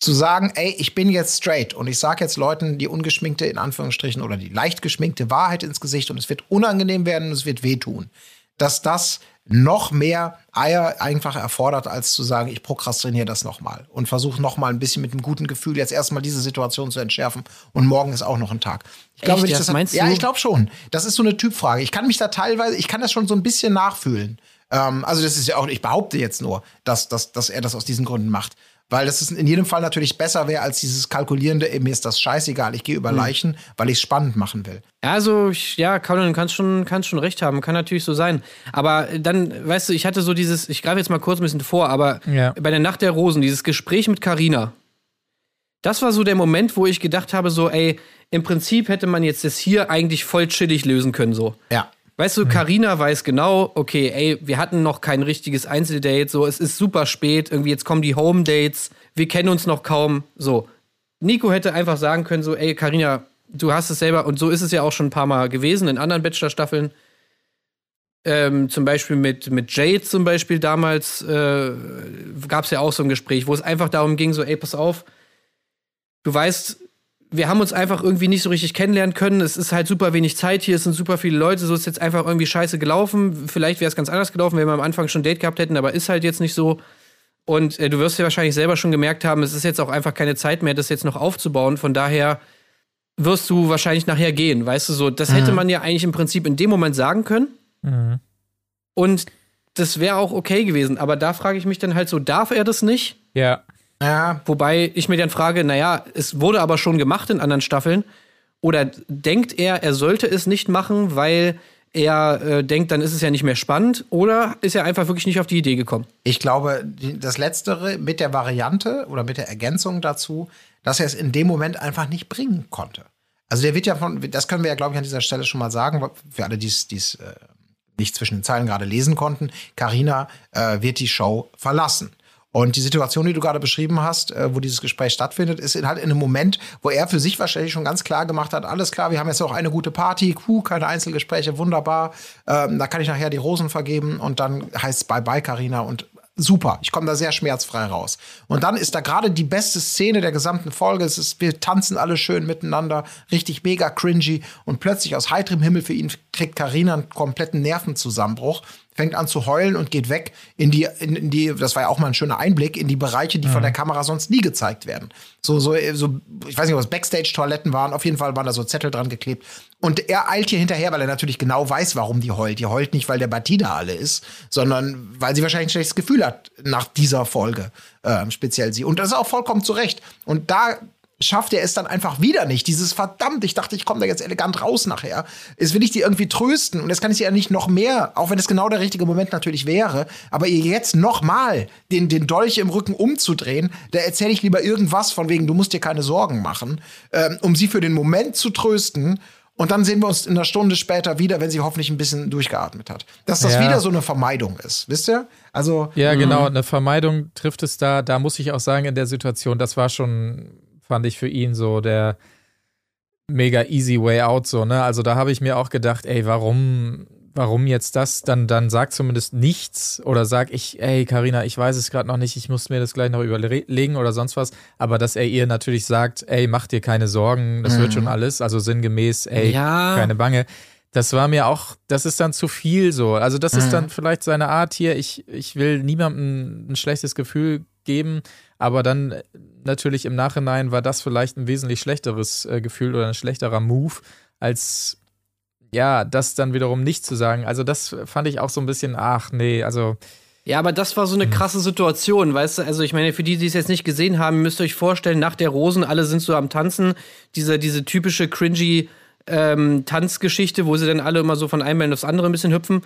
zu sagen, ey, ich bin jetzt straight und ich sage jetzt Leuten die ungeschminkte, in Anführungsstrichen, oder die leicht geschminkte Wahrheit ins Gesicht und es wird unangenehm werden und es wird wehtun, dass das noch mehr Eier einfach erfordert, als zu sagen, ich prokrastiniere das nochmal und versuche nochmal ein bisschen mit einem guten Gefühl jetzt erstmal diese Situation zu entschärfen und morgen ist auch noch ein Tag. Ich glaube, Echt? wenn ich Das das meinst ja, du? ich glaube schon. Das ist so eine Typfrage. Ich kann mich da teilweise, ich kann das schon so ein bisschen nachfühlen. Ähm, also das ist ja auch, ich behaupte jetzt nur, dass, dass, dass er das aus diesen Gründen macht. Weil das ist in jedem Fall natürlich besser wäre als dieses kalkulierende, mir ist das scheißegal, ich gehe Hm. über Leichen, weil ich es spannend machen will. Ja, Also, ich, ja, Colin, kannst schon, kannst schon recht haben, kann natürlich so sein. Aber dann, weißt du, ich hatte so dieses, ich greife jetzt mal kurz ein bisschen vor, aber Ja. bei der Nacht der Rosen, dieses Gespräch mit Carina, das war so der Moment, wo ich gedacht habe, so, ey, im Prinzip hätte man jetzt das hier eigentlich voll chillig lösen können, so. Ja. Weißt du, Carina weiß genau, okay, ey, wir hatten noch kein richtiges Einzeldate, so, es ist super spät, irgendwie jetzt kommen die Home Dates, wir kennen uns noch kaum, so. Nico hätte einfach sagen können, so, ey, Carina, du hast es selber, und so ist es ja auch schon ein paar Mal gewesen in anderen Bachelor-Staffeln. Ähm, zum Beispiel mit, mit Jade zum Beispiel damals äh, gab es ja auch so ein Gespräch, wo es einfach darum ging, so, ey, pass auf, du weißt, wir haben uns einfach irgendwie nicht so richtig kennenlernen können. Es ist halt super wenig Zeit hier, es sind super viele Leute, so ist jetzt einfach irgendwie scheiße gelaufen. Vielleicht wäre es ganz anders gelaufen, wenn wir am Anfang schon ein Date gehabt hätten, aber ist halt jetzt nicht so. Und äh, du wirst ja wahrscheinlich selber schon gemerkt haben, es ist jetzt auch einfach keine Zeit mehr, das jetzt noch aufzubauen. Von daher wirst du wahrscheinlich nachher gehen, weißt du so. Das hätte man ja eigentlich im Prinzip in dem Moment sagen können. Und das wäre auch okay gewesen. Aber da frage ich mich dann halt so, darf er das nicht? Ja. Ja, Wobei ich mir dann frage, naja, es wurde aber schon gemacht in anderen Staffeln. Oder denkt er, er sollte es nicht machen, weil er äh, denkt, dann ist es ja nicht mehr spannend? Oder ist er einfach wirklich nicht auf die Idee gekommen? ich glaube, das Letztere mit der Variante oder mit der Ergänzung dazu, dass er es in dem Moment einfach nicht bringen konnte. Also der wird ja von, das können wir ja, glaube ich, an dieser Stelle schon mal sagen, für alle, die es die es, äh, nicht zwischen den Zeilen gerade lesen konnten. Carina äh, wird die Show verlassen. Und die Situation, die du gerade beschrieben hast, äh, wo dieses Gespräch stattfindet, ist halt in einem Moment, wo er für sich wahrscheinlich schon ganz klar gemacht hat, alles klar, wir haben jetzt auch eine gute Party, puh, keine Einzelgespräche, wunderbar, ähm, da kann ich nachher die Rosen vergeben und dann heißt es Bye-bye, Carina und super, ich komme da sehr schmerzfrei raus. Und dann ist da gerade die beste Szene der gesamten Folge, es ist, wir tanzen alle schön miteinander, richtig mega cringy und plötzlich aus heiterem Himmel für ihn kriegt Carina einen kompletten Nervenzusammenbruch, fängt an zu heulen und geht weg in die, in, in die, das war ja auch mal ein schöner Einblick, in die Bereiche, die von der Kamera sonst nie gezeigt werden. So, so, so, ich weiß nicht, ob es Backstage-Toiletten waren, auf jeden Fall waren da so Zettel dran geklebt. Und er eilt hier hinterher, weil er natürlich genau weiß, warum die heult. Die heult nicht, weil der Batida alle ist, sondern weil sie wahrscheinlich ein schlechtes Gefühl hat nach dieser Folge, ähm, speziell sie. Und das ist auch vollkommen zurecht. Und da schafft er es dann einfach wieder nicht. Dieses verdammt, ich dachte, ich komme da jetzt elegant raus nachher. Jetzt will ich die irgendwie trösten und jetzt kann ich sie ja nicht noch mehr, auch wenn es genau der richtige Moment natürlich wäre, aber ihr jetzt noch mal den, den Dolch im Rücken umzudrehen, da erzähle ich lieber irgendwas von wegen, du musst dir keine Sorgen machen, ähm, um sie für den Moment zu trösten. Und dann sehen wir uns in einer Stunde später wieder, wenn sie hoffentlich ein bisschen durchgeatmet hat. Dass das Ja. wieder so eine Vermeidung ist, wisst ihr? Also, Ja, genau. Eine Vermeidung trifft es da. Da muss ich auch sagen, in der Situation, das war schon, fand ich für ihn so der mega easy way out, so, ne? Also da habe ich mir auch gedacht, ey, warum, warum jetzt das? Dann, dann sag zumindest nichts oder sag ich, ey, Karina, ich weiß es gerade noch nicht, ich muss mir das gleich noch überlegen oder sonst was. Aber dass er ihr natürlich sagt, ey, mach dir keine Sorgen, das wird schon alles. Also sinngemäß, ey, Ja. keine Bange. Das war mir auch, das ist dann zu viel so. Also das ist dann vielleicht seine Art hier. Ich, ich will niemandem ein schlechtes Gefühl geben, aber dann äh, natürlich im Nachhinein war das vielleicht ein wesentlich schlechteres äh, Gefühl oder ein schlechterer Move, als ja, das dann wiederum nicht zu sagen. Also das fand ich auch so ein bisschen, ach nee, also Ja, aber das war so eine krasse Situation, weißt du? Also ich meine, für die, die es jetzt nicht gesehen haben, müsst ihr euch vorstellen, nach der Rosen, alle sind so am Tanzen, diese, diese typische cringy ähm, Tanzgeschichte, wo sie dann alle immer so von einem Bein aufs andere ein bisschen hüpfen.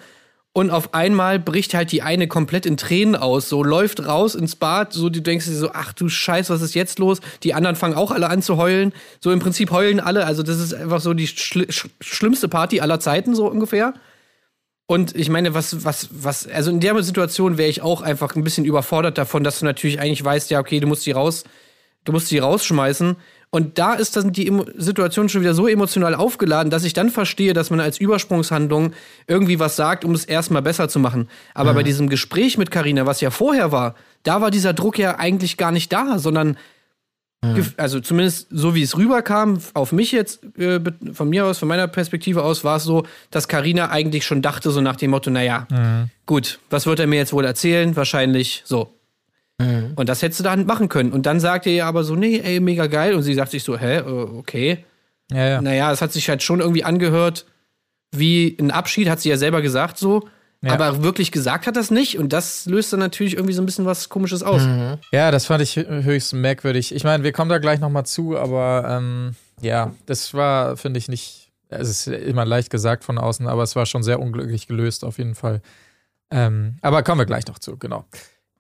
Und auf einmal bricht halt die eine komplett in Tränen aus, so läuft raus ins Bad, so du denkst dir so, ach du Scheiß, was ist jetzt los? Die anderen fangen auch alle an zu heulen. So im Prinzip heulen alle, also das ist einfach so die schl schlimmste Party aller Zeiten, so ungefähr. Und ich meine, was, was, was, also in der Situation wäre ich auch einfach ein bisschen überfordert davon, dass du natürlich eigentlich weißt, ja, okay, du musst die raus, du musst die rausschmeißen. Und da ist dann die Situation schon wieder so emotional aufgeladen, dass ich dann verstehe, dass man als Übersprungshandlung irgendwie was sagt, um es erstmal besser zu machen. Aber mhm. bei diesem Gespräch mit Karina, was ja vorher war, da war dieser Druck ja eigentlich gar nicht da, sondern mhm. also zumindest so wie es rüberkam, auf mich jetzt, äh, von mir aus, von meiner Perspektive aus, war es so, dass Karina eigentlich schon dachte, so nach dem Motto, naja, mhm. gut, was wird er mir jetzt wohl erzählen? Wahrscheinlich so. Mhm. Und das hättest du dann machen können. Und dann sagt er ja aber so, nee, ey, mega geil. Und sie sagt sich so, hä, äh, okay. Ja, ja. Naja, es hat sich halt schon irgendwie angehört wie ein Abschied, hat sie ja selber gesagt so. Ja. Aber wirklich gesagt hat das nicht und das löst dann natürlich irgendwie so ein bisschen was Komisches aus. Mhm. Ja, das fand ich höchst merkwürdig. Ich meine, wir kommen da gleich nochmal zu, aber ähm, ja, das war, finde ich, nicht, es ist immer leicht gesagt von außen, aber es war schon sehr unglücklich gelöst auf jeden Fall. Ähm, aber kommen wir gleich noch zu, genau.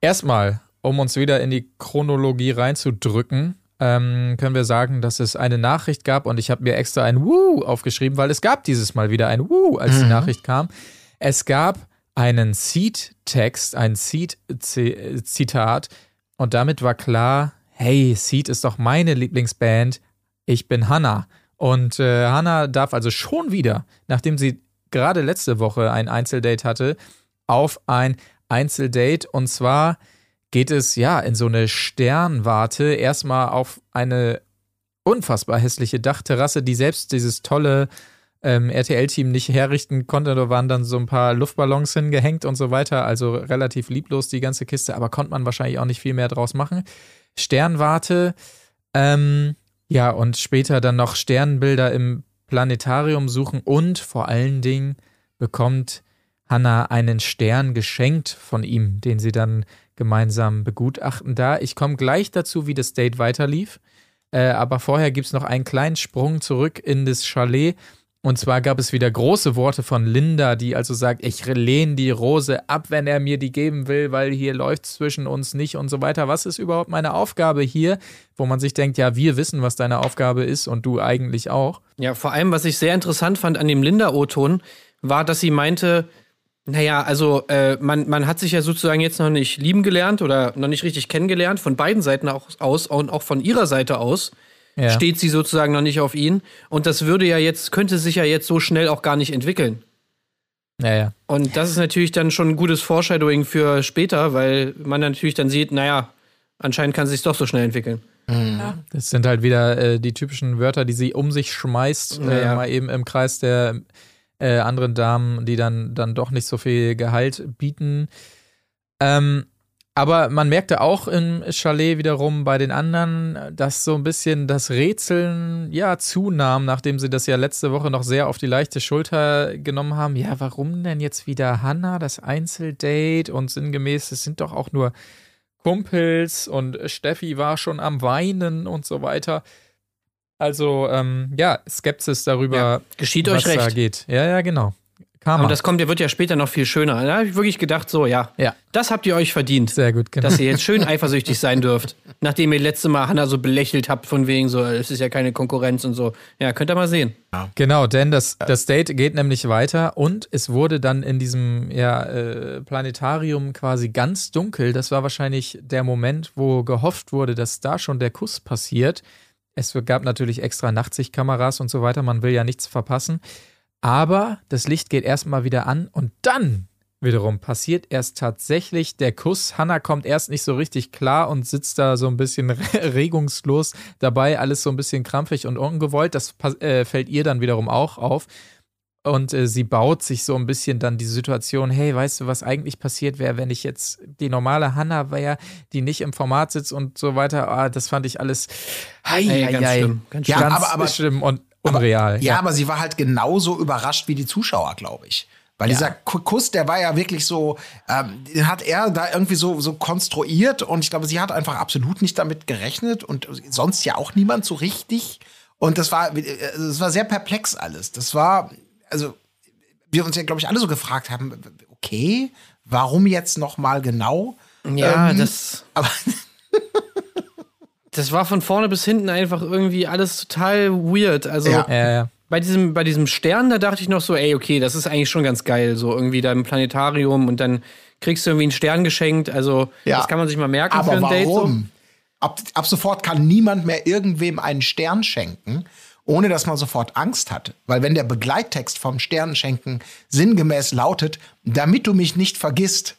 Erstmal um uns wieder in die Chronologie reinzudrücken, ähm, können wir sagen, dass es eine Nachricht gab und ich habe mir extra ein Woo aufgeschrieben, weil es gab dieses Mal wieder ein Woo, als mhm. die Nachricht kam. Es gab einen Seed-Text, ein Seed-Zitat und damit war klar, hey, Seed ist doch meine Lieblingsband, ich bin Hannah. Und äh, Hannah darf also schon wieder, nachdem sie gerade letzte Woche ein Einzeldate hatte, auf ein Einzeldate und zwar geht es ja in so eine Sternwarte erstmal auf eine unfassbar hässliche Dachterrasse, die selbst dieses tolle ähm, RTL-Team nicht herrichten konnte. Da waren dann so ein paar Luftballons hingehängt und so weiter. Also relativ lieblos die ganze Kiste, aber konnte man wahrscheinlich auch nicht viel mehr draus machen. Sternwarte, ähm, ja, und später dann noch Sternbilder im Planetarium suchen und vor allen Dingen bekommt Hannah einen Stern geschenkt von ihm, den sie dann gemeinsam begutachten da. Ich komme gleich dazu, wie das Date weiterlief. Äh, aber vorher gibt es noch einen kleinen Sprung zurück in das Chalet. Und zwar gab es wieder große Worte von Linda, die also sagt, ich lehne die Rose ab, wenn er mir die geben will, weil hier läuft zwischen uns nicht und so weiter. Was ist überhaupt meine Aufgabe hier? Wo man sich denkt, ja, wir wissen, was deine Aufgabe ist und du eigentlich auch. Ja, vor allem, was ich sehr interessant fand an dem Linda-O-Ton, war, dass sie meinte, naja, also äh, man, man hat sich ja sozusagen jetzt noch nicht lieben gelernt oder noch nicht richtig kennengelernt, von beiden Seiten auch aus und auch von ihrer Seite aus. Ja. Steht sie sozusagen noch nicht auf ihn. Und das würde ja jetzt, könnte sich ja jetzt so schnell auch gar nicht entwickeln. Naja. Und das ist natürlich dann schon ein gutes Foreshadowing für später, weil man natürlich dann sieht, naja, anscheinend kann es sich doch so schnell entwickeln. Mhm. Ja. Das sind halt wieder äh, die typischen Wörter, die sie um sich schmeißt, äh, mal eben im Kreis der äh, anderen Damen, die dann, dann doch nicht so viel Gehalt bieten. Ähm, aber man merkte auch im Chalet wiederum bei den anderen, dass so ein bisschen das Rätseln ja zunahm, nachdem sie das ja letzte Woche noch sehr auf die leichte Schulter genommen haben. Ja, warum denn jetzt wieder Hannah, das Einzeldate und sinngemäß, es sind doch auch nur Kumpels und Steffi war schon am Weinen und so weiter. Also, ähm, ja, Skepsis darüber, ja, geschieht was euch recht. da geht. Ja, ja, genau. Karma. Aber das kommt, der wird ja später noch viel schöner. Da habe ich wirklich gedacht, so, ja, ja, das habt ihr euch verdient. Sehr gut, genau. Dass ihr jetzt schön [laughs] eifersüchtig sein dürft. Nachdem ihr letzte Mal Hannah so belächelt habt, von wegen so, es ist ja keine Konkurrenz und so. Ja, könnt ihr mal sehen. Genau, denn das, das Date geht nämlich weiter und es wurde dann in diesem ja, äh, Planetarium quasi ganz dunkel. Das war wahrscheinlich der Moment, wo gehofft wurde, dass da schon der Kuss passiert. Es gab natürlich extra Nachtsichtkameras und so weiter, man will ja nichts verpassen. Aber das Licht geht erstmal wieder an und dann wiederum passiert erst tatsächlich der Kuss. Hannah kommt erst nicht so richtig klar und sitzt da so ein bisschen [laughs] regungslos dabei, alles so ein bisschen krampfig und ungewollt. Das äh, fällt ihr dann wiederum auch auf. Und äh, sie baut sich so ein bisschen dann die Situation, hey, weißt du, was eigentlich passiert wäre, wenn ich jetzt die normale Hannah wäre, die nicht im Format sitzt und so weiter. Ah, das fand ich alles hei, hey, ganz hei. schlimm. Ganz, ja, ganz aber, aber, schlimm und unreal. Aber, ja, ja, aber sie war halt genauso überrascht wie die Zuschauer, glaube ich. Weil ja. dieser Kuss, der war ja wirklich so, ähm, den hat er da irgendwie so, so konstruiert und ich glaube, sie hat einfach absolut nicht damit gerechnet und sonst ja auch niemand so richtig. Und das war, äh, das war sehr perplex alles. Das war, also wir uns ja, glaube ich, alle so gefragt haben, okay, warum jetzt noch mal genau? Ja, Ähm, das, Aber das war von vorne bis hinten einfach irgendwie alles total weird. Also Ja. Ja, ja. bei diesem, bei diesem Stern, da dachte ich noch so, ey, okay, das ist eigentlich schon ganz geil. So irgendwie da im Planetarium und dann kriegst du irgendwie einen Stern geschenkt. Also, Ja. das kann man sich mal merken Aber für ein Date. So. warum? Ab, ab sofort kann niemand mehr irgendwem einen Stern schenken, ohne dass man sofort Angst hat. Weil wenn der Begleittext vom Sternenschenken sinngemäß lautet, damit du mich nicht vergisst,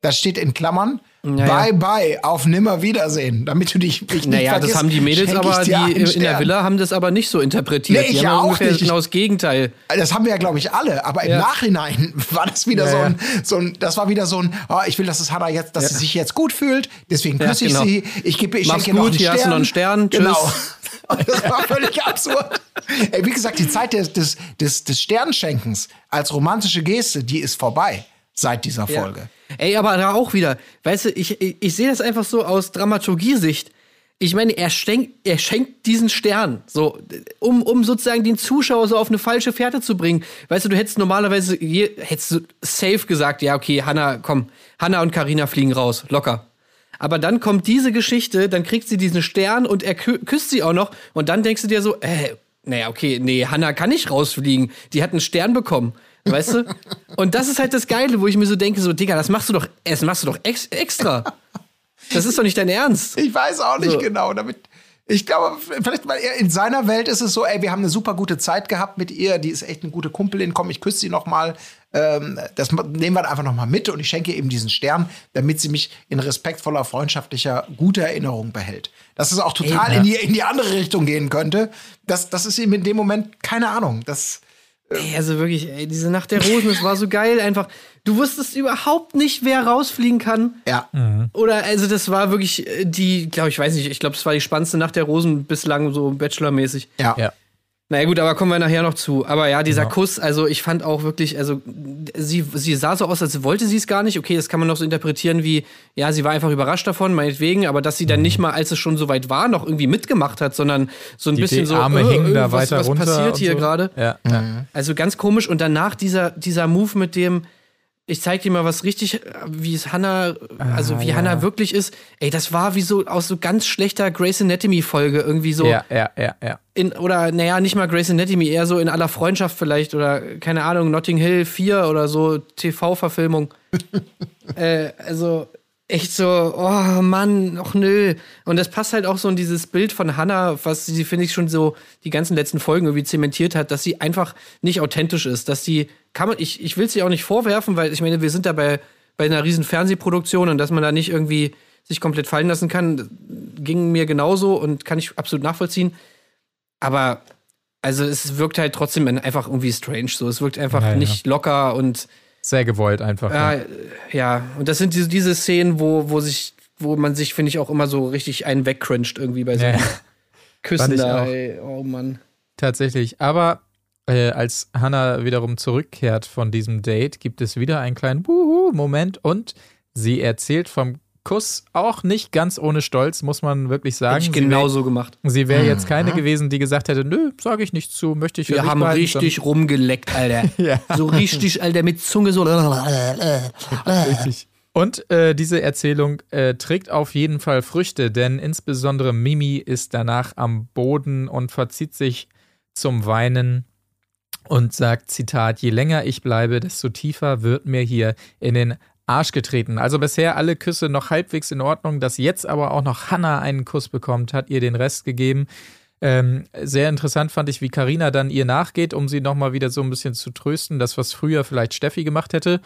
das steht in Klammern, Ja, bye ja. bye, auf Nimmerwiedersehen, damit du dich nicht Naja, vergisst. das haben die Mädels aber, die in der. Villa haben das aber nicht so interpretiert. Nee, die ich haben auch ungefähr nicht. genau das Gegenteil. Das haben wir ja, glaube ich, alle. Aber im Ja. Nachhinein [laughs] war das wieder Ja, so, ja. ein, so ein, das war wieder so ein, oh, ich will, dass es Hannah jetzt, dass sie sich jetzt gut fühlt. Deswegen Ja, küsse ich genau. sie. Ich gebe, ich Mach's schenke gut, hier Stern. hast du noch einen Stern. Tschüss. Genau. [laughs] Und das war völlig absurd. Ey, wie gesagt, die Zeit des, des, des, des Sternschenkens als romantische Geste, die ist vorbei seit dieser Ja. Folge. Ey, aber da auch wieder, weißt du, ich, ich, ich sehe das einfach so aus Dramaturgiesicht. Ich meine, er schenkt, er schenkt diesen Stern, so, um, um sozusagen den Zuschauer so auf eine falsche Fährte zu bringen. Weißt du, du hättest normalerweise, je, hättest du safe gesagt, ja, okay, Hanna, komm, Hanna und Karina fliegen raus, locker. Aber dann kommt diese Geschichte, dann kriegt sie diesen Stern und er kü küsst sie auch noch und dann denkst du dir so, äh, naja, okay, nee, Hanna kann nicht rausfliegen, die hat einen Stern bekommen. Weißt du? Und das ist halt das Geile, wo ich mir so denke, so, Digga, das machst du doch, das machst du doch ex extra. Das ist doch nicht dein Ernst. Ich weiß auch nicht So. genau. Damit, ich glaube, vielleicht, er in seiner Welt ist es so, ey, wir haben eine super gute Zeit gehabt mit ihr, die ist echt eine gute Kumpelin, komm, ich küsse sie noch mal. Ähm, das nehmen wir einfach noch mal mit und ich schenke ihr eben diesen Stern, damit sie mich in respektvoller, freundschaftlicher, guter Erinnerung behält. Dass es auch total in, die, in die andere Richtung gehen könnte, das, das ist ihm in dem Moment keine Ahnung. Das, Ey, also wirklich, ey, diese Nacht der Rosen, das war so geil einfach. Du wusstest überhaupt nicht, wer rausfliegen kann. ja. Oder, also das war wirklich äh, die, glaube ich, weiß nicht, ich glaube, es war die spannendste Nacht der Rosen bislang so Bachelor-mäßig. Ja. Ja. Naja gut, aber kommen wir nachher noch zu. Aber ja, dieser Genau. Kuss, also ich fand auch wirklich, also sie, sie sah so aus, als wollte sie es gar nicht. Okay, das kann man noch so interpretieren wie, ja, sie war einfach überrascht davon, meinetwegen, aber dass sie dann nicht mal, als es schon so weit war, noch irgendwie mitgemacht hat, sondern so ein Mhm. Die, bisschen die so, Arme äh, hingen äh, da was, weiter was runter. passiert hier so. gerade? Ja, ja. Also ganz komisch und danach dieser, dieser Move mit dem, ich zeig dir mal was richtig, äh, wie es Hannah, also wie ja. Hannah wirklich ist. Ey, das war wie so aus so ganz schlechter Grey's Anatomy Folge irgendwie so ja, ja, ja, ja. in, oder naja, nicht mal Grey's Anatomy, eher so in aller Freundschaft vielleicht oder keine Ahnung, Notting Hill 4 oder so TV-Verfilmung. [laughs] äh, also echt so, oh Mann, ach nö. Und das passt halt auch so in dieses Bild von Hannah, was sie, finde ich, schon so die ganzen letzten Folgen irgendwie zementiert hat, dass sie einfach nicht authentisch ist, dass sie, kann man, ich, ich will sie auch nicht vorwerfen, weil ich meine, wir sind da bei, bei einer riesen Fernsehproduktion und dass man da nicht irgendwie sich komplett fallen lassen kann, ging mir genauso und kann ich absolut nachvollziehen. Aber also es wirkt halt trotzdem einfach irgendwie strange so. Es wirkt einfach Ja, ja. nicht locker und Sehr gewollt einfach. ja, ja. ja. Und das sind diese, diese Szenen, wo, wo sich, wo man sich, finde ich, auch immer so richtig einen wegcringed irgendwie bei so Ja. [laughs] Küssen da. Ey. Oh Mann. Tatsächlich. Aber äh, als Hannah wiederum zurückkehrt von diesem Date, gibt es wieder einen kleinen Wuhu-Moment und sie erzählt vom Kuss auch nicht ganz ohne Stolz, muss man wirklich sagen. Hätte ich genauso gemacht. Sie wäre jetzt keine gewesen, die gesagt hätte, nö, sage ich nicht zu, möchte ich Wir haben behalten, richtig rumgeleckt, Alter. [laughs] Ja. So richtig, Alter, mit Zunge so. Richtig. Und äh, diese Erzählung äh, trägt auf jeden Fall Früchte, denn insbesondere Mimi ist danach am Boden und verzieht sich zum Weinen und sagt, Zitat, je länger ich bleibe, desto tiefer wird mir hier in den Arsch getreten. Also bisher alle Küsse noch halbwegs in Ordnung, dass jetzt aber auch noch Hannah einen Kuss bekommt, hat ihr den Rest gegeben. Ähm, sehr interessant fand ich, wie Karina dann ihr nachgeht, um sie nochmal wieder so ein bisschen zu trösten, das, was früher vielleicht Steffi gemacht hätte.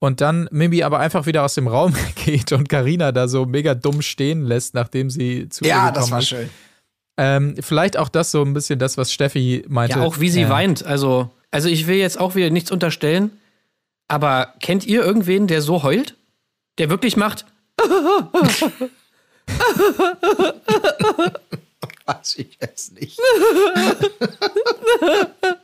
Und dann Mimi aber einfach wieder aus dem Raum [laughs] geht und Karina da so mega dumm stehen lässt, nachdem sie zu ihr Ja, gekommen das war ist. schön. Ähm, vielleicht auch das so ein bisschen das, was Steffi meinte. Ja, auch wie sie Ja. weint. Also, also ich will jetzt auch wieder nichts unterstellen, aber kennt ihr irgendwen, der so heult? Der wirklich macht, [laughs] Weiß ich jetzt nicht. [laughs]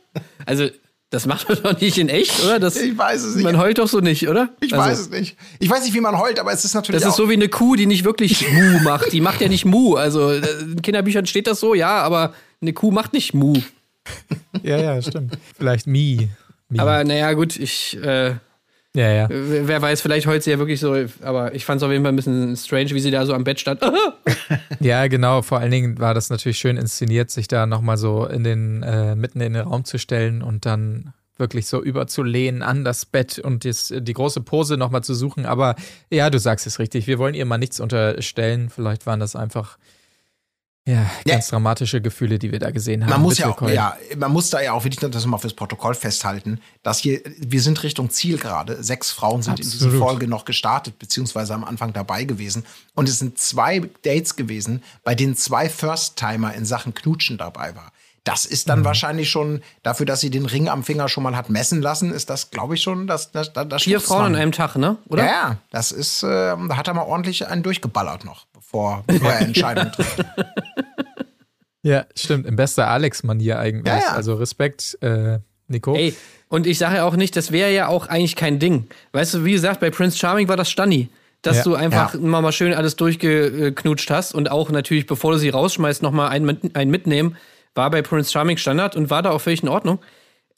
also das macht man doch nicht in echt, oder? Das, Ich weiß es nicht. man heult doch so nicht, oder? Ich also, weiß es nicht. Ich weiß nicht, wie man heult, aber es ist natürlich Das ist auch so wie eine Kuh, die nicht wirklich Mu macht. Die macht ja nicht Mu. Also in Kinderbüchern steht das so, ja, aber eine Kuh macht nicht Mu. Ja, ja, stimmt. Vielleicht Mi. Aber naja, gut, ich. Äh, ja, ja. Wer weiß, vielleicht heute sie ja wirklich so, aber ich fand es auf jeden Fall ein bisschen strange, wie sie da so am Bett stand. [laughs] ja, genau. Vor allen Dingen war das natürlich schön inszeniert, sich da nochmal so in den, äh, mitten in den Raum zu stellen und dann wirklich so überzulehnen an das Bett und das, die große Pose nochmal zu suchen. Aber ja, du sagst es richtig. Wir wollen ihr mal nichts unterstellen. Vielleicht waren das einfach ja, ganz ja. dramatische Gefühle, die wir da gesehen haben. Man muss ja auch, ja, man muss da ja auch wirklich das mal fürs Protokoll festhalten, dass hier, wir sind Richtung Ziel gerade. Sechs Frauen sind Absolut. in dieser Folge noch gestartet, beziehungsweise am Anfang dabei gewesen. Und es sind zwei Dates gewesen, bei denen zwei First-Timer in Sachen Knutschen dabei waren. Das ist dann mhm. wahrscheinlich schon dafür, dass sie den Ring am Finger schon mal hat messen lassen, ist das, glaube ich, schon das, das, das Vier Frauen an einem Tag, ne? Oder? Ja, ja. Das ist, äh, da hat er mal ordentlich einen durchgeballert noch, bevor, bevor er Entscheidungen [laughs] trifft. Ja, stimmt. In bester Alex-Manier eigentlich. Ja, ja. Also Respekt, äh, Nico. Ey, und ich sage ja auch nicht, das wäre ja auch eigentlich kein Ding. Weißt du, wie gesagt, bei Prince Charming war das Stanni. Dass ja. du einfach ja. mal schön alles durchgeknutscht hast und auch natürlich, bevor du sie rausschmeißt, nochmal einen, einen mitnehmen war bei Prince Charming Standard und war da auch völlig in Ordnung.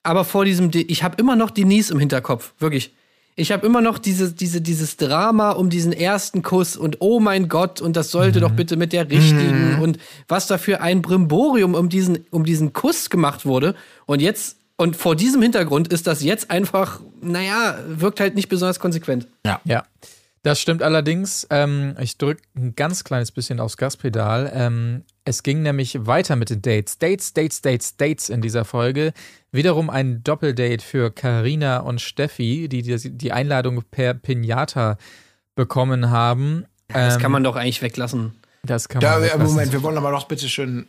Aber vor diesem, ich habe immer noch Denise im Hinterkopf, wirklich. Ich habe immer noch diese, diese, dieses Drama um diesen ersten Kuss und oh mein Gott, und das sollte mhm. doch bitte mit der richtigen mhm. und was da für ein Brimborium um diesen, um diesen Kuss gemacht wurde. Und jetzt, und vor diesem Hintergrund ist das jetzt einfach, naja, wirkt halt nicht besonders konsequent. Ja. Ja. Das stimmt allerdings. Ähm, ich drücke ein ganz kleines bisschen aufs Gaspedal. Ähm, es ging nämlich weiter mit den Dates. Dates, Dates, Dates, Dates in dieser Folge. Wiederum ein Doppeldate für Karina und Steffi, die, die Einladung per Pinata bekommen haben. Das ähm, kann man doch eigentlich weglassen. Das kann man. Da, Moment, wir wollen aber doch bitte schön.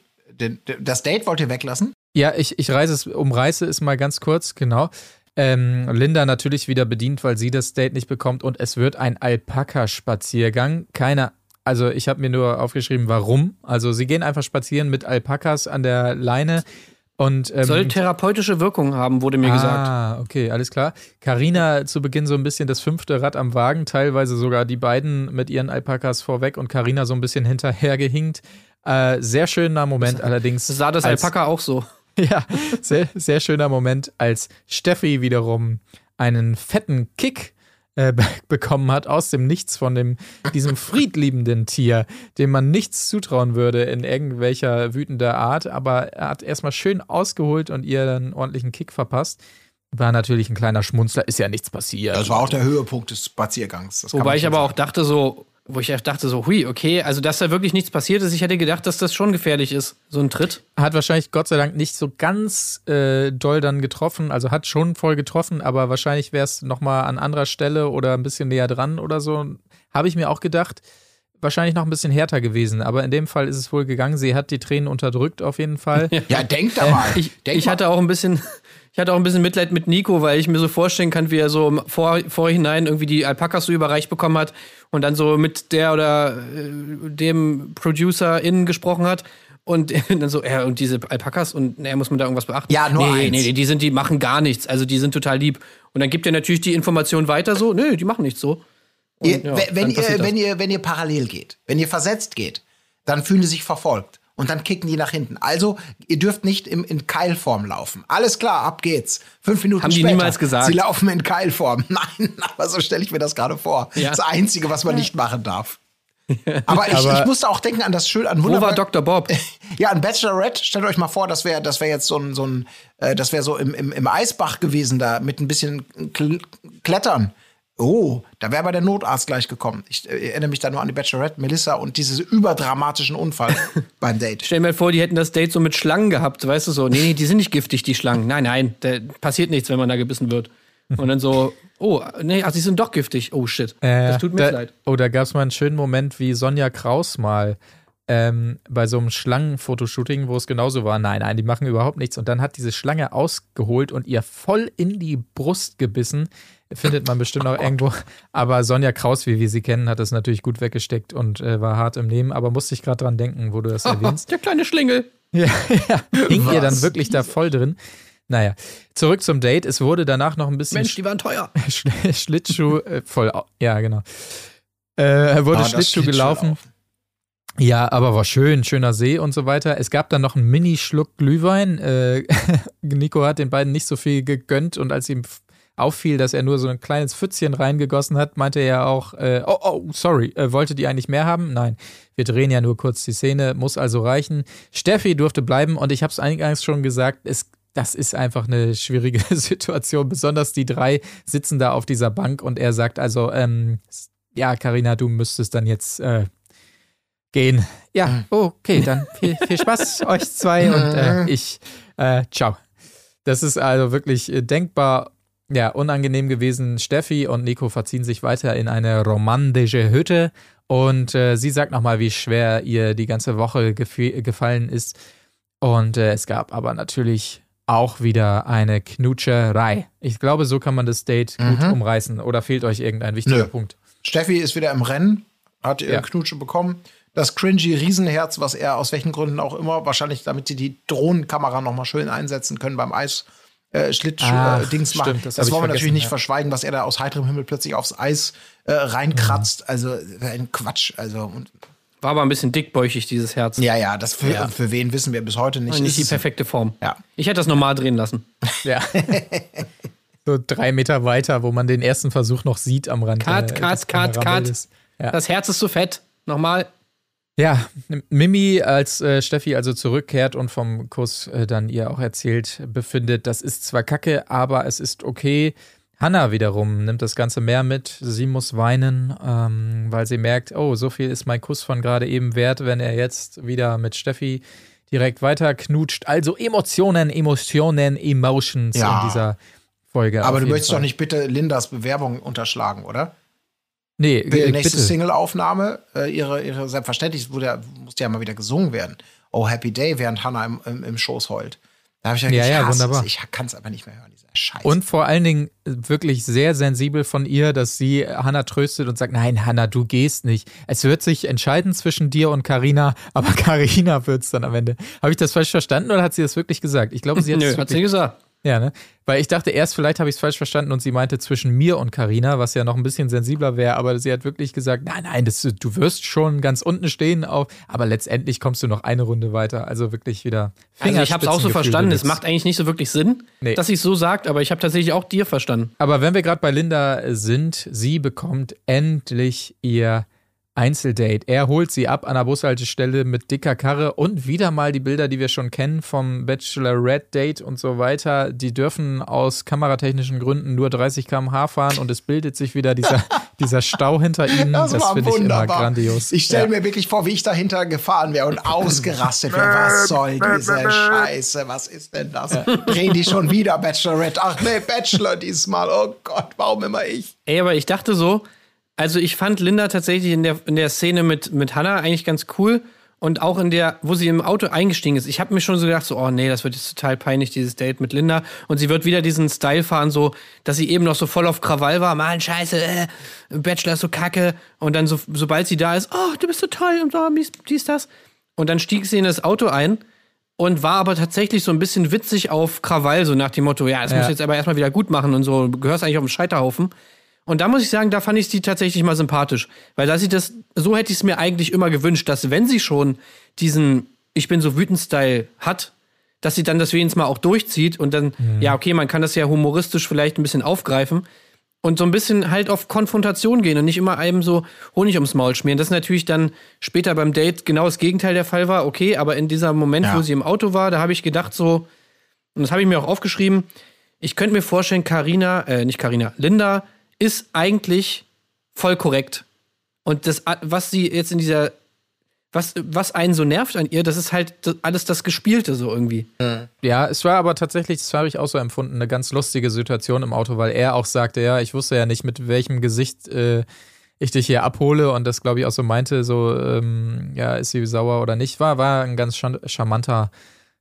Das Date wollt ihr weglassen? Ja, ich, ich reise es, umreiße es mal ganz kurz, genau. Ähm, Linda natürlich wieder bedient, weil sie das Date nicht bekommt und es wird ein Alpaka-Spaziergang. Keine, also ich habe mir nur aufgeschrieben, warum. Also sie gehen einfach spazieren mit Alpakas an der Leine. Und, ähm, Soll therapeutische Wirkung haben, wurde mir ah, gesagt. Ah, okay, alles klar. Karina zu Beginn so ein bisschen das fünfte Rad am Wagen, teilweise sogar die beiden mit ihren Alpakas vorweg und Karina so ein bisschen [laughs] hinterhergehinkt. Äh, sehr schöner Moment das, allerdings. Sah das Alpaka auch so? [laughs] Ja, sehr, sehr schöner Moment, als Steffi wiederum einen fetten Kick äh, [laughs] bekommen hat aus dem Nichts von dem, diesem friedliebenden Tier, dem man nichts zutrauen würde in irgendwelcher wütender Art, aber er hat erstmal schön ausgeholt und ihr einen ordentlichen Kick verpasst. War natürlich ein kleiner Schmunzler, ist ja nichts passiert. Das war auch der Höhepunkt des Spaziergangs. Wobei ich aber sagen. auch dachte so, wo ich dachte so, hui, okay, also dass da wirklich nichts passiert ist, ich hätte gedacht, dass das schon gefährlich ist, so ein Tritt. Hat wahrscheinlich Gott sei Dank nicht so ganz äh, doll dann getroffen, also hat schon voll getroffen, aber wahrscheinlich wäre es nochmal an anderer Stelle oder ein bisschen näher dran oder so, habe ich mir auch gedacht. Wahrscheinlich noch ein bisschen härter gewesen, aber in dem Fall ist es wohl gegangen. Sie hat die Tränen unterdrückt, auf jeden Fall. [laughs] ja, denk da mal. Äh, ich, ich hatte auch ein bisschen, ich hatte auch ein bisschen Mitleid mit Nico, weil ich mir so vorstellen kann, wie er so im Vor Vorhinein irgendwie die Alpakas so überreicht bekommen hat und dann so mit der oder äh, dem Producer innen gesprochen hat. Und [laughs] dann so, ja, und diese Alpakas und naja, muss man da irgendwas beachten? Ja, nur nee, eins. Nee, die sind, die machen gar nichts. Also die sind total lieb. Und dann gibt er natürlich die Information weiter so, nee, die machen nichts so. Ihr, ja, wenn, ihr, wenn, ihr, wenn ihr parallel geht, wenn ihr versetzt geht, dann fühlen sie sich verfolgt und dann kicken die nach hinten. Also, ihr dürft nicht im, in Keilform laufen. Alles klar, ab geht's. Fünf Minuten Haben später. die niemals gesagt? Sie laufen in Keilform. [laughs] Nein, aber so stelle ich mir das gerade vor. Ja. Das Einzige, was man nicht machen darf. [laughs] Aber ich, aber ich musste auch denken an das schön, an wunderbar. Wo war Dr. Bob? [laughs] Ja, an Bachelorette. Stellt euch mal vor, das wäre das wär jetzt so ein, so ein äh, das wäre so im, im, im Eisbach gewesen, da mit ein bisschen Klettern. Oh, da wäre aber der Notarzt gleich gekommen. Ich äh, erinnere mich da nur an die Bachelorette, Melissa und diesen überdramatischen Unfall [laughs] beim Date. Stell dir mal vor, die hätten das Date so mit Schlangen gehabt, weißt du so. Nee, die sind nicht giftig, die Schlangen. Nein, nein, da passiert nichts, wenn man da gebissen wird. Und dann so, oh, nee, ach, sie sind doch giftig. Oh shit. Äh, das tut mir da, leid. Oh, da gab es mal einen schönen Moment, wie Sonja Kraus mal ähm, bei so einem Schlangenfotoshooting, wo es genauso war. Nein, nein, die machen überhaupt nichts. Und dann hat diese Schlange ausgeholt und ihr voll in die Brust gebissen findet man bestimmt auch irgendwo. Aber Sonja Kraus, wie wir sie kennen, hat das natürlich gut weggesteckt und äh, war hart im Nehmen. Aber musste ich gerade dran denken, wo du das [laughs] erwähnst. Der kleine Schlingel. Ja, ja. hing ihr dann wirklich da voll drin. Naja, zurück zum Date. Es wurde danach noch ein bisschen. Mensch, die waren teuer. [laughs] Schlittschuh, äh, voll, ja, genau. Äh, wurde ah, Schlittschuh gelaufen. Ja, aber war schön, schöner See und so weiter. Es gab dann noch einen Mini-Schluck Glühwein. Äh, [laughs] Nico hat den beiden nicht so viel gegönnt und als ihm auffiel, dass er nur so ein kleines Pfützchen reingegossen hat, meinte er auch, äh, oh, oh, sorry, äh, wolltet ihr eigentlich mehr haben? Nein, wir drehen ja nur kurz die Szene, muss also reichen. Steffi durfte bleiben und ich habe es eingangs schon gesagt, es, das ist einfach eine schwierige [laughs] Situation, besonders die drei sitzen da auf dieser Bank und er sagt also, ähm, ja, Karina, du müsstest dann jetzt äh, gehen. Ja, mhm. okay, dann viel, viel Spaß [laughs] euch zwei und äh, ich, äh, ciao. Das ist also wirklich äh, denkbar ja, unangenehm gewesen. Steffi und Nico verziehen sich weiter in eine romantische Hütte und äh, sie sagt nochmal, wie schwer ihr die ganze Woche gefallen ist. Und äh, es gab aber natürlich auch wieder eine Knutscherei. Ich glaube, so kann man das Date mhm. gut umreißen. Oder fehlt euch irgendein wichtiger Nö. Punkt? Steffi ist wieder im Rennen, hat ihre ja. Knutsche bekommen. Das cringy Riesenherz, was er aus welchen Gründen auch immer, wahrscheinlich damit sie die Drohnenkamera nochmal schön einsetzen können beim Eis äh, Schlittschuh-Dings äh, macht. Das, das wollen wir natürlich nicht ja. verschweigen, was er da aus heiterem Himmel plötzlich aufs Eis äh, reinkratzt. Mhm. Also ein Quatsch. Also und war aber ein bisschen dickbäuchig, dieses Herz. Ja, ja, das für, ja. für wen wissen wir bis heute nicht. Nicht die perfekte Form. Ja. Ich hätte das normal drehen lassen. [laughs] Ja. [laughs] so drei Meter weiter, wo man den ersten Versuch noch sieht am Rand. Cut, cut, cut, cut. Ja. Das Herz ist zu fett. Nochmal. Ja, Mimi, als äh, Steffi also zurückkehrt und vom Kuss äh, dann ihr auch erzählt befindet, das ist zwar kacke, aber es ist okay. Hannah wiederum nimmt das Ganze mehr mit. Sie muss weinen, ähm, weil sie merkt, oh, so viel ist mein Kuss von gerade eben wert, wenn er jetzt wieder mit Steffi direkt weiter knutscht. Also Emotionen, Emotionen, Emotions ja. in dieser Folge. Aber du möchtest Fall. doch nicht bitte Lindas Bewerbung unterschlagen, oder? Nee, die nächste Single-Aufnahme, äh, ihre, ihre, selbstverständlich, wurde, musste ja mal wieder gesungen werden. Oh, Happy Day, während Hannah im, im, im Schoß heult. Da habe ich ja, ja, ja wunderbar. Ich kann es aber nicht mehr hören, dieser Scheiß. Und vor allen Dingen wirklich sehr sensibel von ihr, dass sie Hannah tröstet und sagt, nein, Hannah, du gehst nicht. Es wird sich entscheiden zwischen dir und Karina, aber [laughs] Karina wird es dann am Ende. Habe ich das falsch verstanden oder hat sie das wirklich gesagt? Ich glaube, sie hat es hat sie gesagt. Ja, ne? Weil ich dachte erst, vielleicht habe ich es falsch verstanden und sie meinte zwischen mir und Karina, was ja noch ein bisschen sensibler wäre, aber sie hat wirklich gesagt, nein, nein, das, du wirst schon ganz unten stehen, auf, aber letztendlich kommst du noch eine Runde weiter. Also wirklich wieder. Also ich habe es auch so verstanden. Es macht eigentlich nicht so wirklich Sinn, nee. dass sie es so sagt, aber ich habe tatsächlich auch dir verstanden. Aber wenn wir gerade bei Linda sind, sie bekommt endlich ihr Einzeldate. Er holt sie ab an der Bushaltestelle mit dicker Karre und wieder mal die Bilder, die wir schon kennen vom Bachelorette Date und so weiter. Die dürfen aus kameratechnischen Gründen nur 30 km/h fahren und es bildet sich wieder dieser, [laughs] dieser Stau hinter ihnen. Das, das finde ich immer grandios. Ich stelle ja. mir wirklich vor, wie ich dahinter gefahren wäre und [laughs] ausgerastet wäre. Was soll diese Scheiße? Was ist denn das? Ja. Drehen die schon wieder Bachelorette? Ach nee, Bachelor diesmal. Oh Gott, warum immer ich? Ey, aber ich dachte so, also ich fand Linda tatsächlich in der, in der Szene mit, mit Hannah eigentlich ganz cool. Und auch in der, wo sie im Auto eingestiegen ist. Ich habe mir schon so gedacht, so, oh nee, das wird jetzt total peinlich, dieses Date mit Linda. Und sie wird wieder diesen Style fahren, so, dass sie eben noch so voll auf Krawall war. Mann, scheiße, äh, Bachelor ist so kacke. Und dann, so, sobald sie da ist, oh, du bist so toll und so, dies, dies, das. Und dann stieg sie in das Auto ein und war aber tatsächlich so ein bisschen witzig auf Krawall, so nach dem Motto, ja, das ja. muss jetzt aber erstmal wieder gut machen und so, du gehörst eigentlich auf den Scheiterhaufen. Und da muss ich sagen, da fand ich sie tatsächlich mal sympathisch. Weil da sie das, so hätte ich es mir eigentlich immer gewünscht, dass wenn sie schon diesen Ich bin so wütend Style hat, dass sie dann das wenigstens mal auch durchzieht und dann, mhm. ja, okay, man kann das ja humoristisch vielleicht ein bisschen aufgreifen und so ein bisschen halt auf Konfrontation gehen und nicht immer einem so Honig ums Maul schmieren. Das ist natürlich dann später beim Date genau das Gegenteil der Fall war, okay, aber in dieser Moment, ja. wo sie im Auto war, da habe ich gedacht so, und das habe ich mir auch aufgeschrieben, ich könnte mir vorstellen, Karina, äh, nicht Karina, Linda ist eigentlich voll korrekt. Und das, was sie jetzt in dieser, was, was einen so nervt an ihr, das ist halt alles das Gespielte so irgendwie. Ja, es war aber tatsächlich, das habe ich auch so empfunden, eine ganz lustige Situation im Auto, weil er auch sagte, ja, ich wusste ja nicht, mit welchem Gesicht äh, ich dich hier abhole und das, glaube ich, auch so meinte, so, ähm, ja, ist sie sauer oder nicht, war, war ein ganz charmanter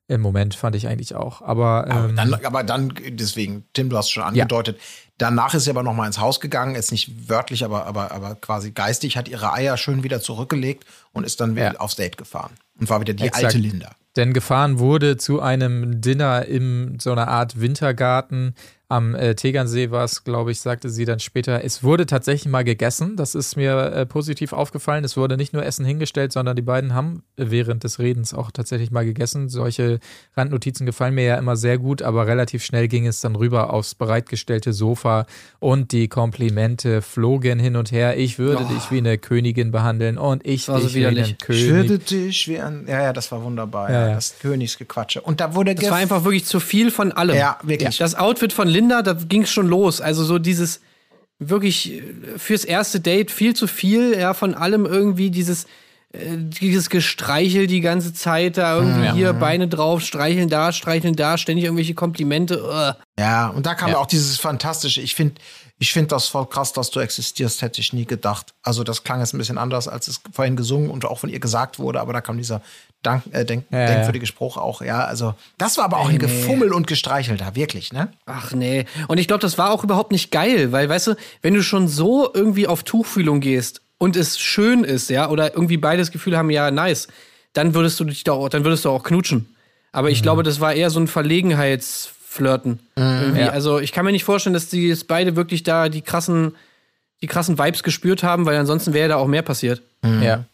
im Moment, fand ich eigentlich auch. Aber, ähm, aber, dann, aber dann, deswegen, Tim, du hast schon angedeutet, ja. Danach ist sie aber noch mal ins Haus gegangen, jetzt nicht wörtlich, aber, aber, aber quasi geistig, hat ihre Eier schön wieder zurückgelegt und ist dann wieder ja. aufs Date gefahren. Und war wieder die Exakt. alte Linda. Denn gefahren wurde zu einem Dinner in so einer Art Wintergarten am äh, Tegernsee war es, glaube ich, sagte sie dann später, es wurde tatsächlich mal gegessen. Das ist mir äh, positiv aufgefallen. Es wurde nicht nur Essen hingestellt, sondern die beiden haben während des Redens auch tatsächlich mal gegessen. Solche Randnotizen gefallen mir ja immer sehr gut, aber relativ schnell ging es dann rüber aufs bereitgestellte Sofa und die Komplimente flogen hin und her. Ich würde oh. dich wie eine Königin behandeln und ich war dich so wie ein König. Ich würde dich wie ein, ja, ja, das war wunderbar. Ja, ja. Das Königsgequatsche. Und da wurde das war einfach wirklich zu viel von allem. Ja, wirklich. Das Outfit von Linda Linda, da ging es schon los. Also so dieses wirklich äh, fürs erste Date viel zu viel, ja, von allem irgendwie dieses äh, dieses Gestreichel die ganze Zeit, da irgendwie ja. hier Beine drauf, streicheln da, streicheln da, ständig irgendwelche Komplimente. Ugh. Ja, und da kam ja. auch dieses Fantastische. Ich finde, ich finde das voll krass, dass du existierst, hätte ich nie gedacht. Also das klang jetzt ein bisschen anders, als es vorhin gesungen und auch von ihr gesagt wurde, aber da kam dieser Dank, äh, denk, ja, denkwürdige Spruch auch, ja. Also das war aber auch ein Gefummel und Gestreichel da, wirklich, ne? Ach nee. Und ich glaube, das war auch überhaupt nicht geil, weil, weißt du, wenn du schon so irgendwie auf Tuchfühlung gehst und es schön ist, ja, oder irgendwie beides Gefühl haben, ja, nice, dann würdest du dich da auch, dann würdest du auch knutschen. Aber ich mhm. glaube, das war eher so ein Verlegenheitsflirten. Mhm, ja. Also ich kann mir nicht vorstellen, dass die beide wirklich da die krassen, die krassen Vibes gespürt haben, weil ansonsten wäre da auch mehr passiert. Mhm. Ja.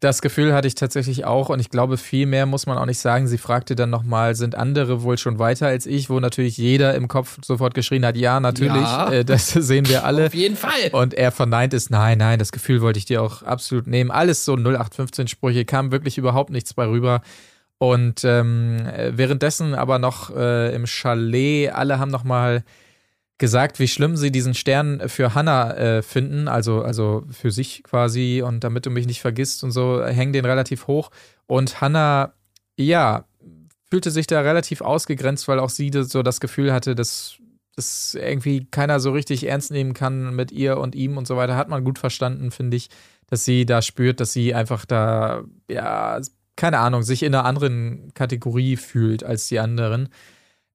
Das Gefühl hatte ich tatsächlich auch und ich glaube, viel mehr muss man auch nicht sagen. Sie fragte dann nochmal, sind andere wohl schon weiter als ich, wo natürlich jeder im Kopf sofort geschrien hat, ja, natürlich, ja. Äh, das [laughs] sehen wir alle. Auf jeden Fall. Und er verneint es, nein, nein, das Gefühl wollte ich dir auch absolut nehmen. Alles so 0815-Sprüche, kam wirklich überhaupt nichts bei rüber. Und ähm, währenddessen aber noch äh, im Chalet, alle haben nochmal gesagt, wie schlimm sie diesen Stern für Hannah äh, finden, also, also für sich quasi und damit du mich nicht vergisst und so, hängen den relativ hoch. Und Hannah, ja, fühlte sich da relativ ausgegrenzt, weil auch sie so das Gefühl hatte, dass das irgendwie keiner so richtig ernst nehmen kann mit ihr und ihm und so weiter. Hat man gut verstanden, finde ich, dass sie da spürt, dass sie einfach da, ja, keine Ahnung, sich in einer anderen Kategorie fühlt als die anderen.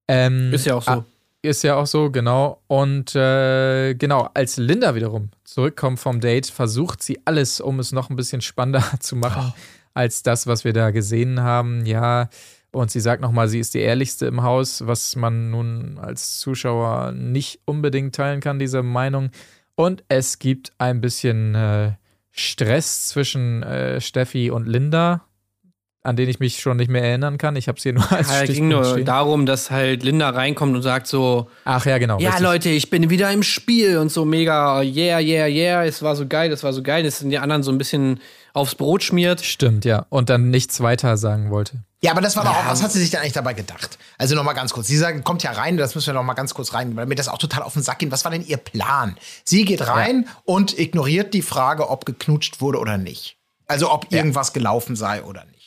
Ähm, Ist ja auch so. Ah, ist ja auch so, genau. Und äh, genau, als Linda wiederum zurückkommt vom Date, versucht sie alles, um es noch ein bisschen spannender [laughs] zu machen, oh. als das, was wir da gesehen haben. Ja, und sie sagt nochmal, sie ist die ehrlichste im Haus, was man nun als Zuschauer nicht unbedingt teilen kann, diese Meinung. Und es gibt ein bisschen äh, Stress zwischen äh, Steffi und Linda an den ich mich schon nicht mehr erinnern kann. Ich habe es hier nur [laughs] als ja, Es ging nur stehen. darum, dass halt Linda reinkommt und sagt so: Ach ja, genau. Ja, richtig. Leute, ich bin wieder im Spiel und so mega, yeah, yeah, yeah, es war so geil, es war so geil, dass die anderen so ein bisschen aufs Brot schmiert. Stimmt, ja. Und dann nichts weiter sagen wollte. Ja, aber das war doch auch, was hat sie sich denn eigentlich dabei gedacht? Also nochmal ganz kurz. Sie sagt, kommt ja rein, das müssen wir nochmal ganz kurz rein, weil mir das auch total auf den Sack geht. Was war denn ihr Plan? Sie geht rein ja. und ignoriert die Frage, ob geknutscht wurde oder nicht. Also ob irgendwas ja. gelaufen sei oder nicht.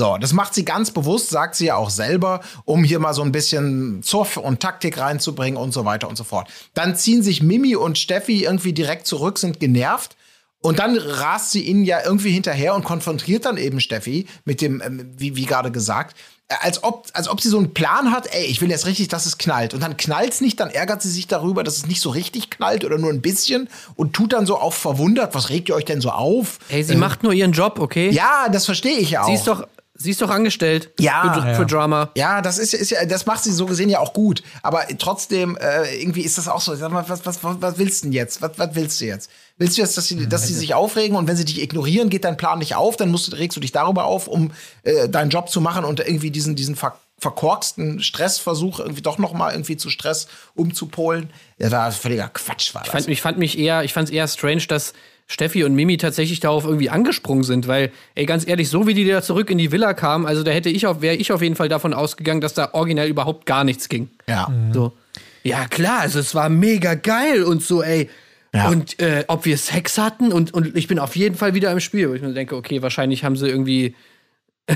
So, das macht sie ganz bewusst, sagt sie ja auch selber, um hier mal so ein bisschen Zoff und Taktik reinzubringen und so weiter und so fort. Dann ziehen sich Mimi und Steffi irgendwie direkt zurück, sind genervt. Und dann rast sie ihnen ja irgendwie hinterher und konfrontiert dann eben Steffi mit dem, ähm, wie, wie gerade gesagt, äh, als ob, als ob sie so einen Plan hat, ey, ich will jetzt richtig, dass es knallt. Und dann knallt es nicht, dann ärgert sie sich darüber, dass es nicht so richtig knallt oder nur ein bisschen und tut dann so auf verwundert, was regt ihr euch denn so auf? Ey, sie ähm, macht nur ihren Job, okay? Ja, das verstehe ich ja auch. Sie ist doch, Sie ist doch angestellt. Ja. Für, für, Drama. Ja, das ist, ist ja, das macht sie so gesehen ja auch gut. Aber trotzdem, äh, irgendwie ist das auch so. Sag mal, was, was, was willst du denn jetzt? Was, was willst du jetzt? Willst du jetzt, dass sie, dass sie sich aufregen und wenn sie dich ignorieren, geht dein Plan nicht auf, dann musst du, regst du dich darüber auf, um äh, deinen Job zu machen und irgendwie diesen, diesen ver verkorksten Stressversuch irgendwie doch noch mal irgendwie zu Stress umzupolen. Ja, war völliger Quatsch war das. Ich fand, ich fand mich eher, ich fand es eher strange, dass Steffi und Mimi tatsächlich darauf irgendwie angesprungen sind, weil, ey, ganz ehrlich, so wie die da zurück in die Villa kamen, also da hätte ich auf, wäre ich auf jeden Fall davon ausgegangen, dass da originell überhaupt gar nichts ging. Ja. Mhm. So. Ja, klar, also es war mega geil und so, ey. Ja. Und äh, ob wir Sex hatten und, und ich bin auf jeden Fall wieder im Spiel, wo ich mir denke, okay, wahrscheinlich haben sie irgendwie, [laughs]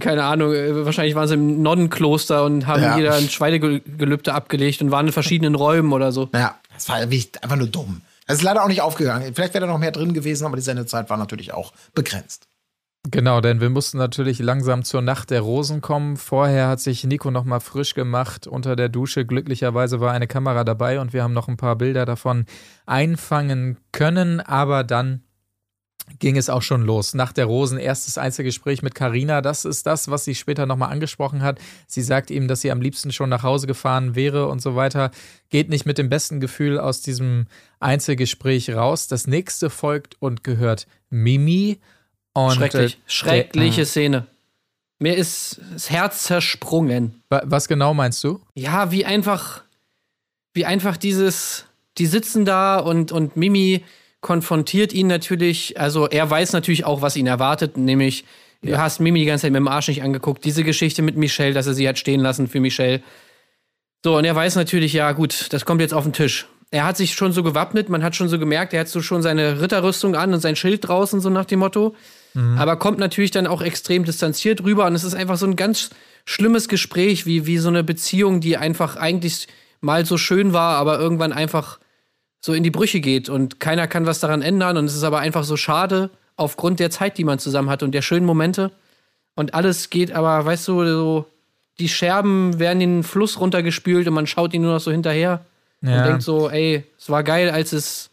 keine Ahnung, äh, wahrscheinlich waren sie im Nonnenkloster und haben ja. jeder ein Schweinegelübde abgelegt und waren in verschiedenen Räumen oder so. Ja, das war einfach nur dumm. Es ist leider auch nicht aufgegangen. Vielleicht wäre da noch mehr drin gewesen, aber die Sendezeit war natürlich auch begrenzt. Genau, denn wir mussten natürlich langsam zur Nacht der Rosen kommen. Vorher hat sich Nico noch mal frisch gemacht unter der Dusche. Glücklicherweise war eine Kamera dabei und wir haben noch ein paar Bilder davon einfangen können. Aber dann ging es auch schon los. Nach der Rosen erstes Einzelgespräch mit Karina. Das ist das, was sie später nochmal angesprochen hat. Sie sagt ihm, dass sie am liebsten schon nach Hause gefahren wäre und so weiter. Geht nicht mit dem besten Gefühl aus diesem Einzelgespräch raus. Das nächste folgt und gehört Mimi. Und Schrecklich. Schreckliche der, Szene. Mir ist das Herz zersprungen. Was genau meinst du? Ja, wie einfach, wie einfach dieses, die sitzen da und, und Mimi konfrontiert ihn natürlich, also er weiß natürlich auch, was ihn erwartet, nämlich ja. du hast Mimi die ganze Zeit mit dem Arsch nicht angeguckt. Diese Geschichte mit Michelle, dass er sie hat stehen lassen für Michelle. So, und er weiß natürlich, ja gut, das kommt jetzt auf den Tisch. Er hat sich schon so gewappnet, man hat schon so gemerkt, er hat so schon seine Ritterrüstung an und sein Schild draußen, so nach dem Motto. Mhm. Aber kommt natürlich dann auch extrem distanziert rüber und es ist einfach so ein ganz schlimmes Gespräch, wie, wie so eine Beziehung, die einfach eigentlich mal so schön war, aber irgendwann einfach so in die Brüche geht und keiner kann was daran ändern und es ist aber einfach so schade aufgrund der Zeit, die man zusammen hat und der schönen Momente und alles geht aber, weißt du, so die Scherben werden in den Fluss runtergespült und man schaut ihnen nur noch so hinterher ja. und denkt so, ey, es war geil, als es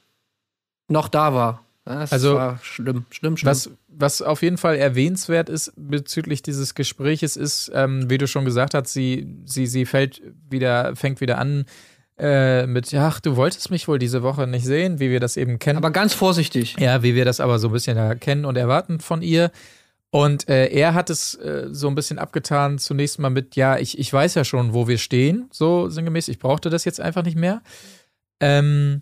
noch da war. Das also, war schlimm, schlimm, schlimm. Was, was auf jeden Fall erwähnenswert ist bezüglich dieses Gespräches, ist, ähm, wie du schon gesagt hast, sie, sie, sie fällt wieder, fängt wieder an, äh, mit, ach, du wolltest mich wohl diese Woche nicht sehen, wie wir das eben kennen. Aber ganz vorsichtig. Ja, wie wir das aber so ein bisschen erkennen und erwarten von ihr. Und äh, er hat es äh, so ein bisschen abgetan, zunächst mal mit, ja, ich, ich weiß ja schon, wo wir stehen, so sinngemäß, ich brauchte das jetzt einfach nicht mehr. Ähm,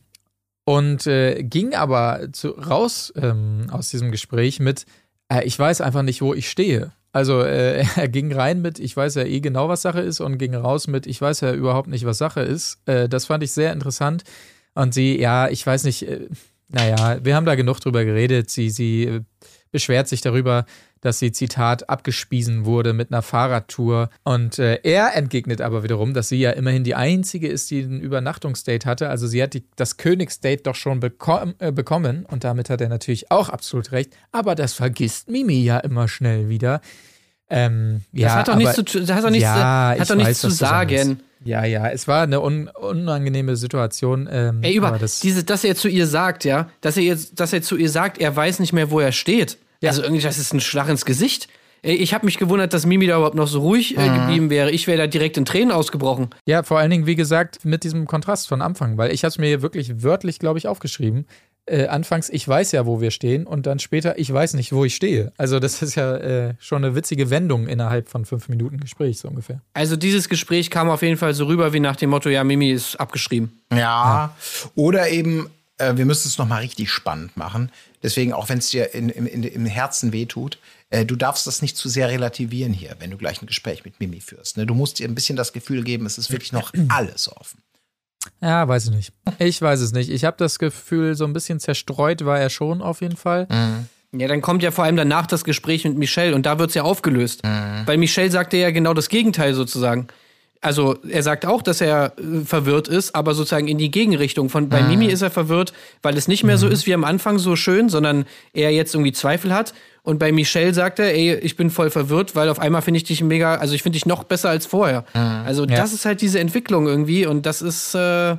und äh, ging aber zu, raus ähm, aus diesem Gespräch mit, äh, ich weiß einfach nicht, wo ich stehe. Also äh, [laughs] er ging rein mit, ich weiß ja eh genau, was Sache ist, und ging raus mit, ich weiß ja überhaupt nicht, was Sache ist. Äh, das fand ich sehr interessant. Und sie, ja, ich weiß nicht, äh, naja, wir haben da genug drüber geredet. Sie, sie äh, beschwert sich darüber, dass sie, Zitat, abgespiesen wurde mit einer Fahrradtour. Und äh, er entgegnet aber wiederum, dass sie ja immerhin die Einzige ist, die ein Übernachtungsdate hatte. Also sie hat die, das Königsdate doch schon bekom äh, bekommen. Und damit hat er natürlich auch absolut recht. Aber das vergisst Mimi ja immer schnell wieder. Ähm, ja, das hat doch nichts, zu, das hat doch nichts, ja, hat doch nichts weiß, zu sagen. Ja, ja, es war eine un unangenehme Situation. Ähm, Ey, über das, diese, dass er zu ihr sagt, ja, dass er jetzt, dass er zu ihr sagt, er weiß nicht mehr, wo er steht. Ja. Also irgendwie, das ist ein Schlag ins Gesicht. Ich habe mich gewundert, dass Mimi da überhaupt noch so ruhig äh, mhm. geblieben wäre. Ich wäre da direkt in Tränen ausgebrochen. Ja, vor allen Dingen, wie gesagt, mit diesem Kontrast von Anfang, weil ich habe es mir wirklich wörtlich, glaube ich, aufgeschrieben. Äh, anfangs, ich weiß ja, wo wir stehen und dann später, ich weiß nicht, wo ich stehe. Also das ist ja äh, schon eine witzige Wendung innerhalb von fünf Minuten Gespräch, so ungefähr. Also dieses Gespräch kam auf jeden Fall so rüber wie nach dem Motto, ja, Mimi ist abgeschrieben. Ja, ja. oder eben, äh, wir müssen es nochmal richtig spannend machen. Deswegen, auch wenn es dir in, in, in, im Herzen wehtut, äh, du darfst das nicht zu sehr relativieren hier, wenn du gleich ein Gespräch mit Mimi führst. Ne? Du musst dir ein bisschen das Gefühl geben, es ist wirklich noch [clears throat] alles offen. Ja, weiß ich nicht. Ich weiß es nicht. Ich habe das Gefühl, so ein bisschen zerstreut war er schon auf jeden Fall. Mhm. Ja, dann kommt ja vor allem danach das Gespräch mit Michelle und da wird es ja aufgelöst. Mhm. Weil Michelle sagte ja genau das Gegenteil sozusagen also er sagt auch, dass er äh, verwirrt ist, aber sozusagen in die Gegenrichtung. Von bei mhm. Mimi ist er verwirrt, weil es nicht mehr so mhm. ist wie am Anfang so schön, sondern er jetzt irgendwie Zweifel hat. Und bei Michelle sagt er, ey, ich bin voll verwirrt, weil auf einmal finde ich dich mega, also ich finde dich noch besser als vorher. Mhm. Also ja. das ist halt diese Entwicklung irgendwie und das ist äh,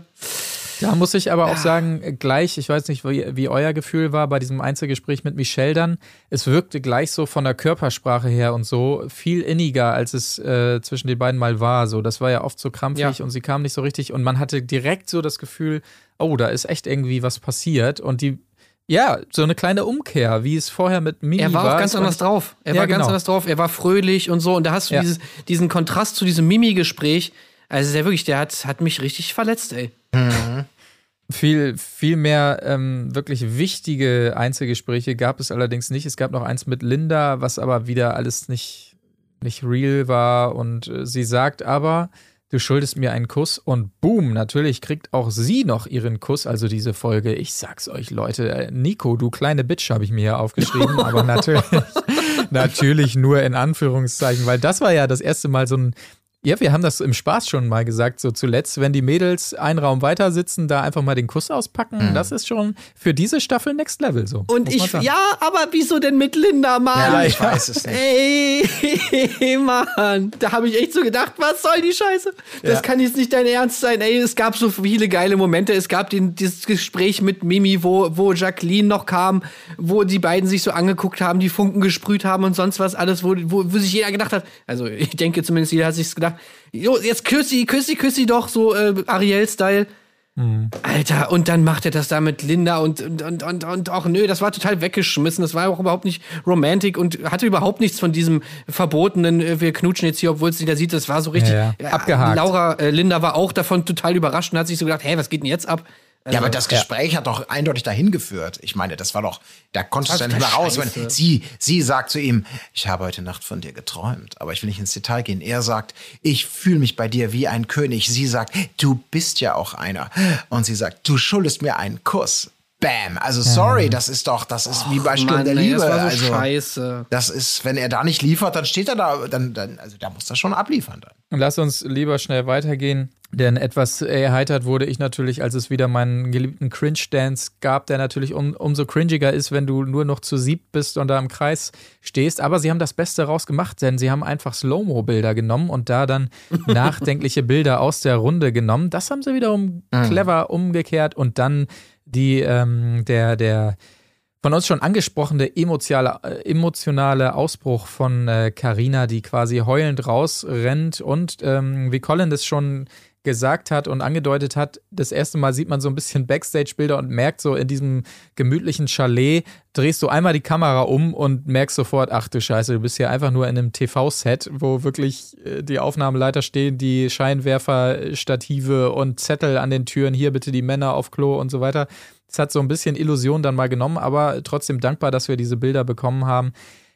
da muss ich aber auch sagen, gleich, ich weiß nicht, wie, wie, euer Gefühl war bei diesem Einzelgespräch mit Michelle dann, es wirkte gleich so von der Körpersprache her und so viel inniger, als es äh, zwischen den beiden mal war. So, das war ja oft so krampfig ja. und sie kam nicht so richtig und man hatte direkt so das Gefühl, oh, da ist echt irgendwie was passiert und die ja, so eine kleine Umkehr, wie es vorher mit Mimi war. Er war auch ganz anders drauf. Er ja, war ganz genau. anders drauf. Er war fröhlich und so. Und da hast du ja. dieses, diesen Kontrast zu diesem Mimi-Gespräch. Also der wirklich, der hat, hat mich richtig verletzt, ey. Mhm. Viel, viel mehr ähm, wirklich wichtige Einzelgespräche gab es allerdings nicht. Es gab noch eins mit Linda, was aber wieder alles nicht, nicht real war. Und äh, sie sagt aber, du schuldest mir einen Kuss. Und boom, natürlich kriegt auch sie noch ihren Kuss. Also diese Folge, ich sag's euch, Leute, äh, Nico, du kleine Bitch, habe ich mir hier aufgeschrieben. aber [laughs] natürlich, [laughs] natürlich nur in Anführungszeichen, weil das war ja das erste Mal so ein Ja, wir haben das im Spaß schon mal gesagt, so zuletzt, wenn die Mädels einen Raum weiter sitzen, da einfach mal den Kuss auspacken, mhm. das ist schon für diese Staffel Next Level so. Und ich, ja, aber wieso denn mit Linda, Mann? Ja, ich weiß es nicht. [laughs] Ey, Mann, da habe ich echt so gedacht, was soll die Scheiße? Das ja. kann jetzt nicht dein Ernst sein. Ey, es gab so viele geile Momente. Es gab den, dieses Gespräch mit Mimi, wo, wo Jacqueline noch kam, wo die beiden sich so angeguckt haben, die Funken gesprüht haben und sonst was alles, wo, wo, wo sich jeder gedacht hat, also ich denke zumindest jeder hat sich gedacht, jo, jetzt küssi, küssi, küssi doch, so äh, Ariel-Style. Mhm. Alter, und dann macht er das da mit Linda und, und, und, und, und auch nö, das war total weggeschmissen. Das war auch überhaupt nicht romantic und hatte überhaupt nichts von diesem verbotenen, äh, wir knutschen jetzt hier, obwohl es jeder sieht. Das war so richtig ja, ja. abgehakt. Laura, äh, Linda war auch davon total überrascht und hat sich so gedacht, hey, was geht denn jetzt ab? Also, ja, aber das Gespräch ja. hat doch eindeutig dahin geführt. Ich meine, das war doch, da konntest du ja nicht mehr raus. Wenn sie, sie sagt zu ihm, ich habe heute Nacht von dir geträumt, aber ich will nicht ins Detail gehen. Er sagt, ich fühle mich bei dir wie ein König. Sie sagt, du bist ja auch einer. Und sie sagt, du schuldest mir einen Kuss. Bam. Also sorry, das ist doch, das ist Och, wie bei Stunde der Liebe. Das war so also, scheiße. Das ist, wenn er da nicht liefert, dann steht er da, dann, dann also da muss er schon abliefern dann. Lass uns lieber schnell weitergehen. Denn etwas erheitert wurde ich natürlich, als es wieder meinen geliebten Cringe-Dance gab, der natürlich um, umso cringiger ist, wenn du nur noch zu sieb bist und da im Kreis stehst. Aber sie haben das Beste rausgemacht, denn sie haben einfach Slow-Mo-Bilder genommen und da dann [laughs] nachdenkliche Bilder aus der Runde genommen. Das haben sie wiederum mhm. clever umgekehrt und dann die, ähm, der, der, von uns schon angesprochene emotionale, äh, emotionale Ausbruch von Carina, äh, die quasi heulend rausrennt und ähm, wie Colin das schon gesagt hat und angedeutet hat, das erste Mal sieht man so ein bisschen [laughs] Backstage-Bilder und merkt so in diesem gemütlichen Chalet, drehst du einmal die Kamera um und merkst sofort, ach du Scheiße, du bist hier einfach nur in einem TV-Set, wo wirklich äh, die Aufnahmeleiter stehen, die Scheinwerfer, Stative und Zettel an den Türen, hier bitte die Männer auf Klo und so weiter. Es hat so ein bisschen Illusion dann mal genommen, aber trotzdem dankbar, dass wir diese Bilder bekommen haben.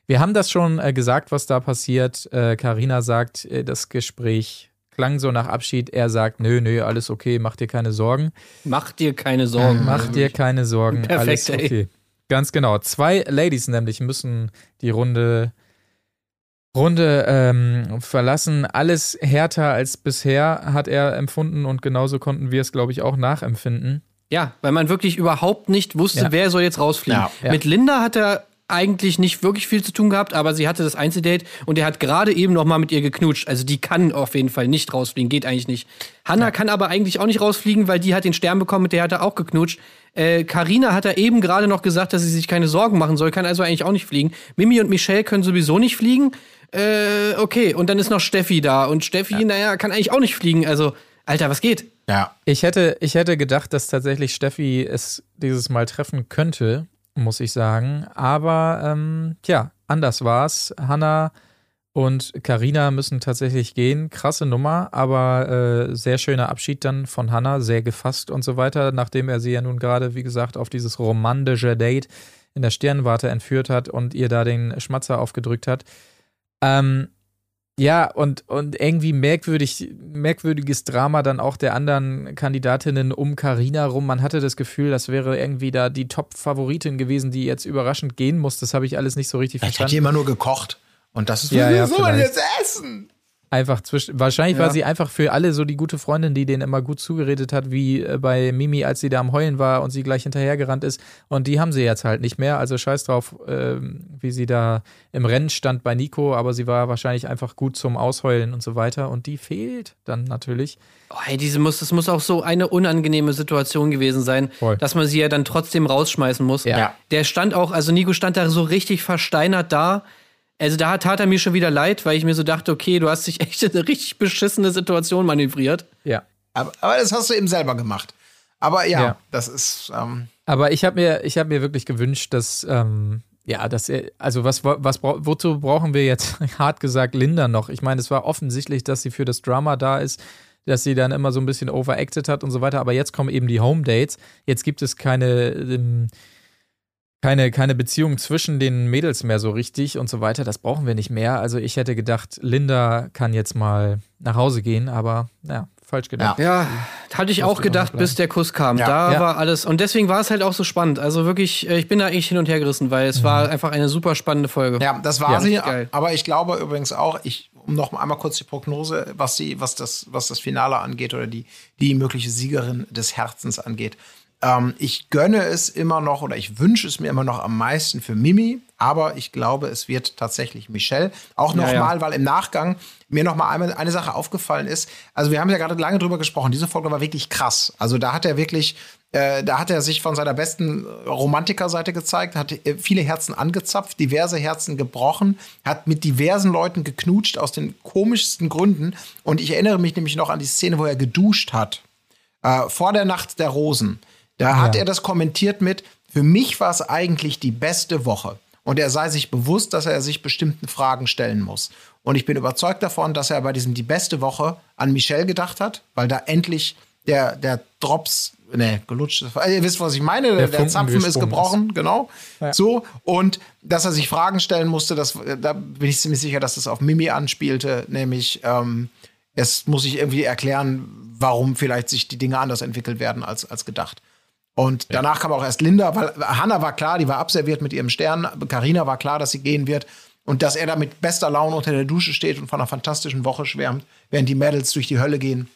Wir haben das schon äh, gesagt, was da passiert. Karina äh, sagt, das Gespräch klang so nach Abschied. Er sagt, nö, nö, alles okay, mach dir keine Sorgen. Mach dir keine Sorgen. Mach dir keine Sorgen, Perfekt, alles okay. Ey. Ganz genau. Zwei Ladies nämlich müssen die Runde Runde ähm, verlassen. Alles härter als bisher hat er empfunden und genauso konnten wir es, glaube ich, auch nachempfinden. Ja, weil man wirklich überhaupt nicht wusste, ja. wer soll jetzt rausfliegen. Ja, ja. Mit Linda hat er eigentlich nicht wirklich viel zu tun gehabt, aber sie hatte das Einzeldate und er hat gerade eben noch mal mit ihr geknutscht. Also die kann auf jeden Fall nicht rausfliegen, geht eigentlich nicht. Hanna ja. kann aber eigentlich auch nicht rausfliegen, weil die hat den Stern bekommen, mit der hat er auch geknutscht. Karina äh, hat er eben gerade noch gesagt, dass sie sich keine Sorgen machen soll, kann also eigentlich auch nicht fliegen. Mimi und Michelle können sowieso nicht fliegen. Äh, okay, und dann ist noch Steffi da und Steffi, ja. naja, kann eigentlich auch nicht fliegen. Also, Alter, was geht? Ja. Ich hätte, ich hätte gedacht, dass tatsächlich Steffi es dieses Mal treffen könnte muss ich sagen. Aber ähm, tja, anders war's. Hanna und Karina müssen tatsächlich gehen. Krasse Nummer, aber äh, sehr schöner Abschied dann von Hanna, sehr gefasst und so weiter, nachdem er sie ja nun gerade, wie gesagt, auf dieses romantische Date in der Sternwarte entführt hat und ihr da den Schmatzer aufgedrückt hat. Ähm, ja, und, und irgendwie merkwürdig, merkwürdiges Drama dann auch der anderen Kandidatinnen um Karina rum. Man hatte das Gefühl, das wäre irgendwie da die Top-Favoritin gewesen, die jetzt überraschend gehen muss. Das habe ich alles nicht so richtig Vielleicht verstanden. hat immer nur gekocht. Und das ist, ja, ja, soll man jetzt essen? Einfach zwischen. Wahrscheinlich ja. war sie einfach für alle so die gute Freundin, die denen immer gut zugeredet hat, wie äh, bei Mimi, als sie da am Heulen war und sie gleich hinterhergerannt ist. Und die haben sie jetzt halt nicht mehr. Also scheiß drauf, äh, wie sie da im Rennen stand bei Nico, aber sie war wahrscheinlich einfach gut zum Ausheulen und so weiter. Und die fehlt dann natürlich. Oh, hey, diese muss, das muss auch so eine unangenehme Situation gewesen sein, Voll. dass man sie ja dann trotzdem rausschmeißen muss. Ja. Der stand auch, also Nico stand da so richtig versteinert da also da tat er mir schon wieder leid, weil ich mir so dachte, okay, du hast dich [laughs] echt in eine richtig beschissene Situation manövriert. Ja. Aber, aber das hast du eben selber gemacht. Aber ja, ja. das ist. Ähm aber ich habe mir, ich mir wirklich gewünscht, dass ähm, ja, dass er, also was, was, wozu brauchen wir jetzt [laughs] hart gesagt Linda noch? Ich meine, es war offensichtlich, dass sie für das Drama da ist, dass sie dann immer so ein bisschen overacted hat und so weiter. Aber jetzt kommen eben die Home Dates. Jetzt gibt es keine ähm, keine, keine Beziehung zwischen den Mädels mehr so richtig und so weiter. Das brauchen wir nicht mehr. Also ich hätte gedacht, Linda kann jetzt mal nach Hause gehen, aber ja, falsch gedacht. Ja, ja hatte ich auch gedacht, bis der Kuss kam. Ja. Da ja. war alles. Und deswegen war es halt auch so spannend. Also wirklich, äh, ich bin da echt hin und her gerissen, weil es mhm. war einfach eine super spannende Folge. Ja, das war sie. Geil. Aber ich glaube übrigens auch, ich um noch einmal kurz die Prognose, was, die, was, das, was das Finale angeht oder die, die mögliche Siegerin des Herzens angeht. Ähm, ich gönne es immer noch oder ich wünsche es mir immer noch am meisten für Mimi, aber ich glaube, es wird tatsächlich Michelle. Auch nochmal, ja, ja. weil im Nachgang mir nochmal eine, eine Sache aufgefallen ist. Also wir haben ja gerade lange drüber gesprochen. Diese Folge war wirklich krass. Also da hat er wirklich, äh, da hat er sich von seiner besten Romantikerseite gezeigt, hat äh, viele Herzen angezapft, diverse Herzen gebrochen, hat mit diversen Leuten geknutscht aus den komischsten Gründen. Und ich erinnere mich nämlich noch an die Szene, wo er geduscht hat. Äh, vor der Nacht der Rosen. Da ja. hat er das kommentiert mit, für mich war es eigentlich die beste Woche. Und er sei sich bewusst, dass er sich bestimmten Fragen stellen muss. Und ich bin überzeugt davon, dass er bei diesem die beste Woche an Michelle gedacht hat, weil da endlich der, der Drops, ne, gelutscht ist. Also ihr wisst, was ich meine. Der, der Zapfen ist gebrochen, ist. genau. Ja. So. Und dass er sich Fragen stellen musste, das, da bin ich ziemlich sicher, dass das auf Mimi anspielte, nämlich ähm, es muss sich irgendwie erklären, warum vielleicht sich die Dinge anders entwickelt werden als, als gedacht. Und danach kam auch erst Linda, weil Hannah war klar, die war abserviert mit ihrem Stern. Karina war klar, dass sie gehen wird. Und dass er da mit bester Laune unter der Dusche steht und von einer fantastischen Woche schwärmt, während die Mädels durch die Hölle gehen.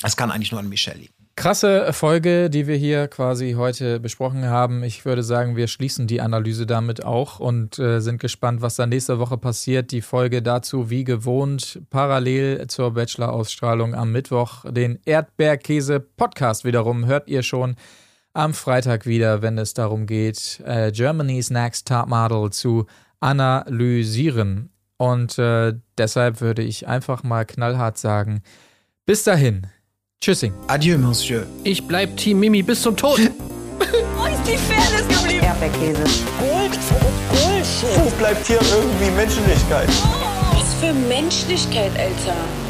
Das kann eigentlich nur an Michelle liegen. Krasse Folge, die wir hier quasi heute besprochen haben. Ich würde sagen, wir schließen die Analyse damit auch und äh, sind gespannt, was dann nächste Woche passiert. Die Folge dazu, wie gewohnt, parallel zur Bachelor-Ausstrahlung am Mittwoch. Den Erdbeerkäse-Podcast wiederum hört ihr schon am Freitag wieder, wenn es darum geht, äh, Germany's Next Top Model zu analysieren. Und äh, deshalb würde ich einfach mal knallhart sagen, bis dahin. Tschüssing. Adieu, Monsieur. Ich bleib Team Mimi bis zum Tod. [laughs] Wo ist die Fairness geblieben? Erdbeerkäse. Gold, Bullshit. Wo bleibt hier irgendwie Menschlichkeit? Was für Menschlichkeit, Alter.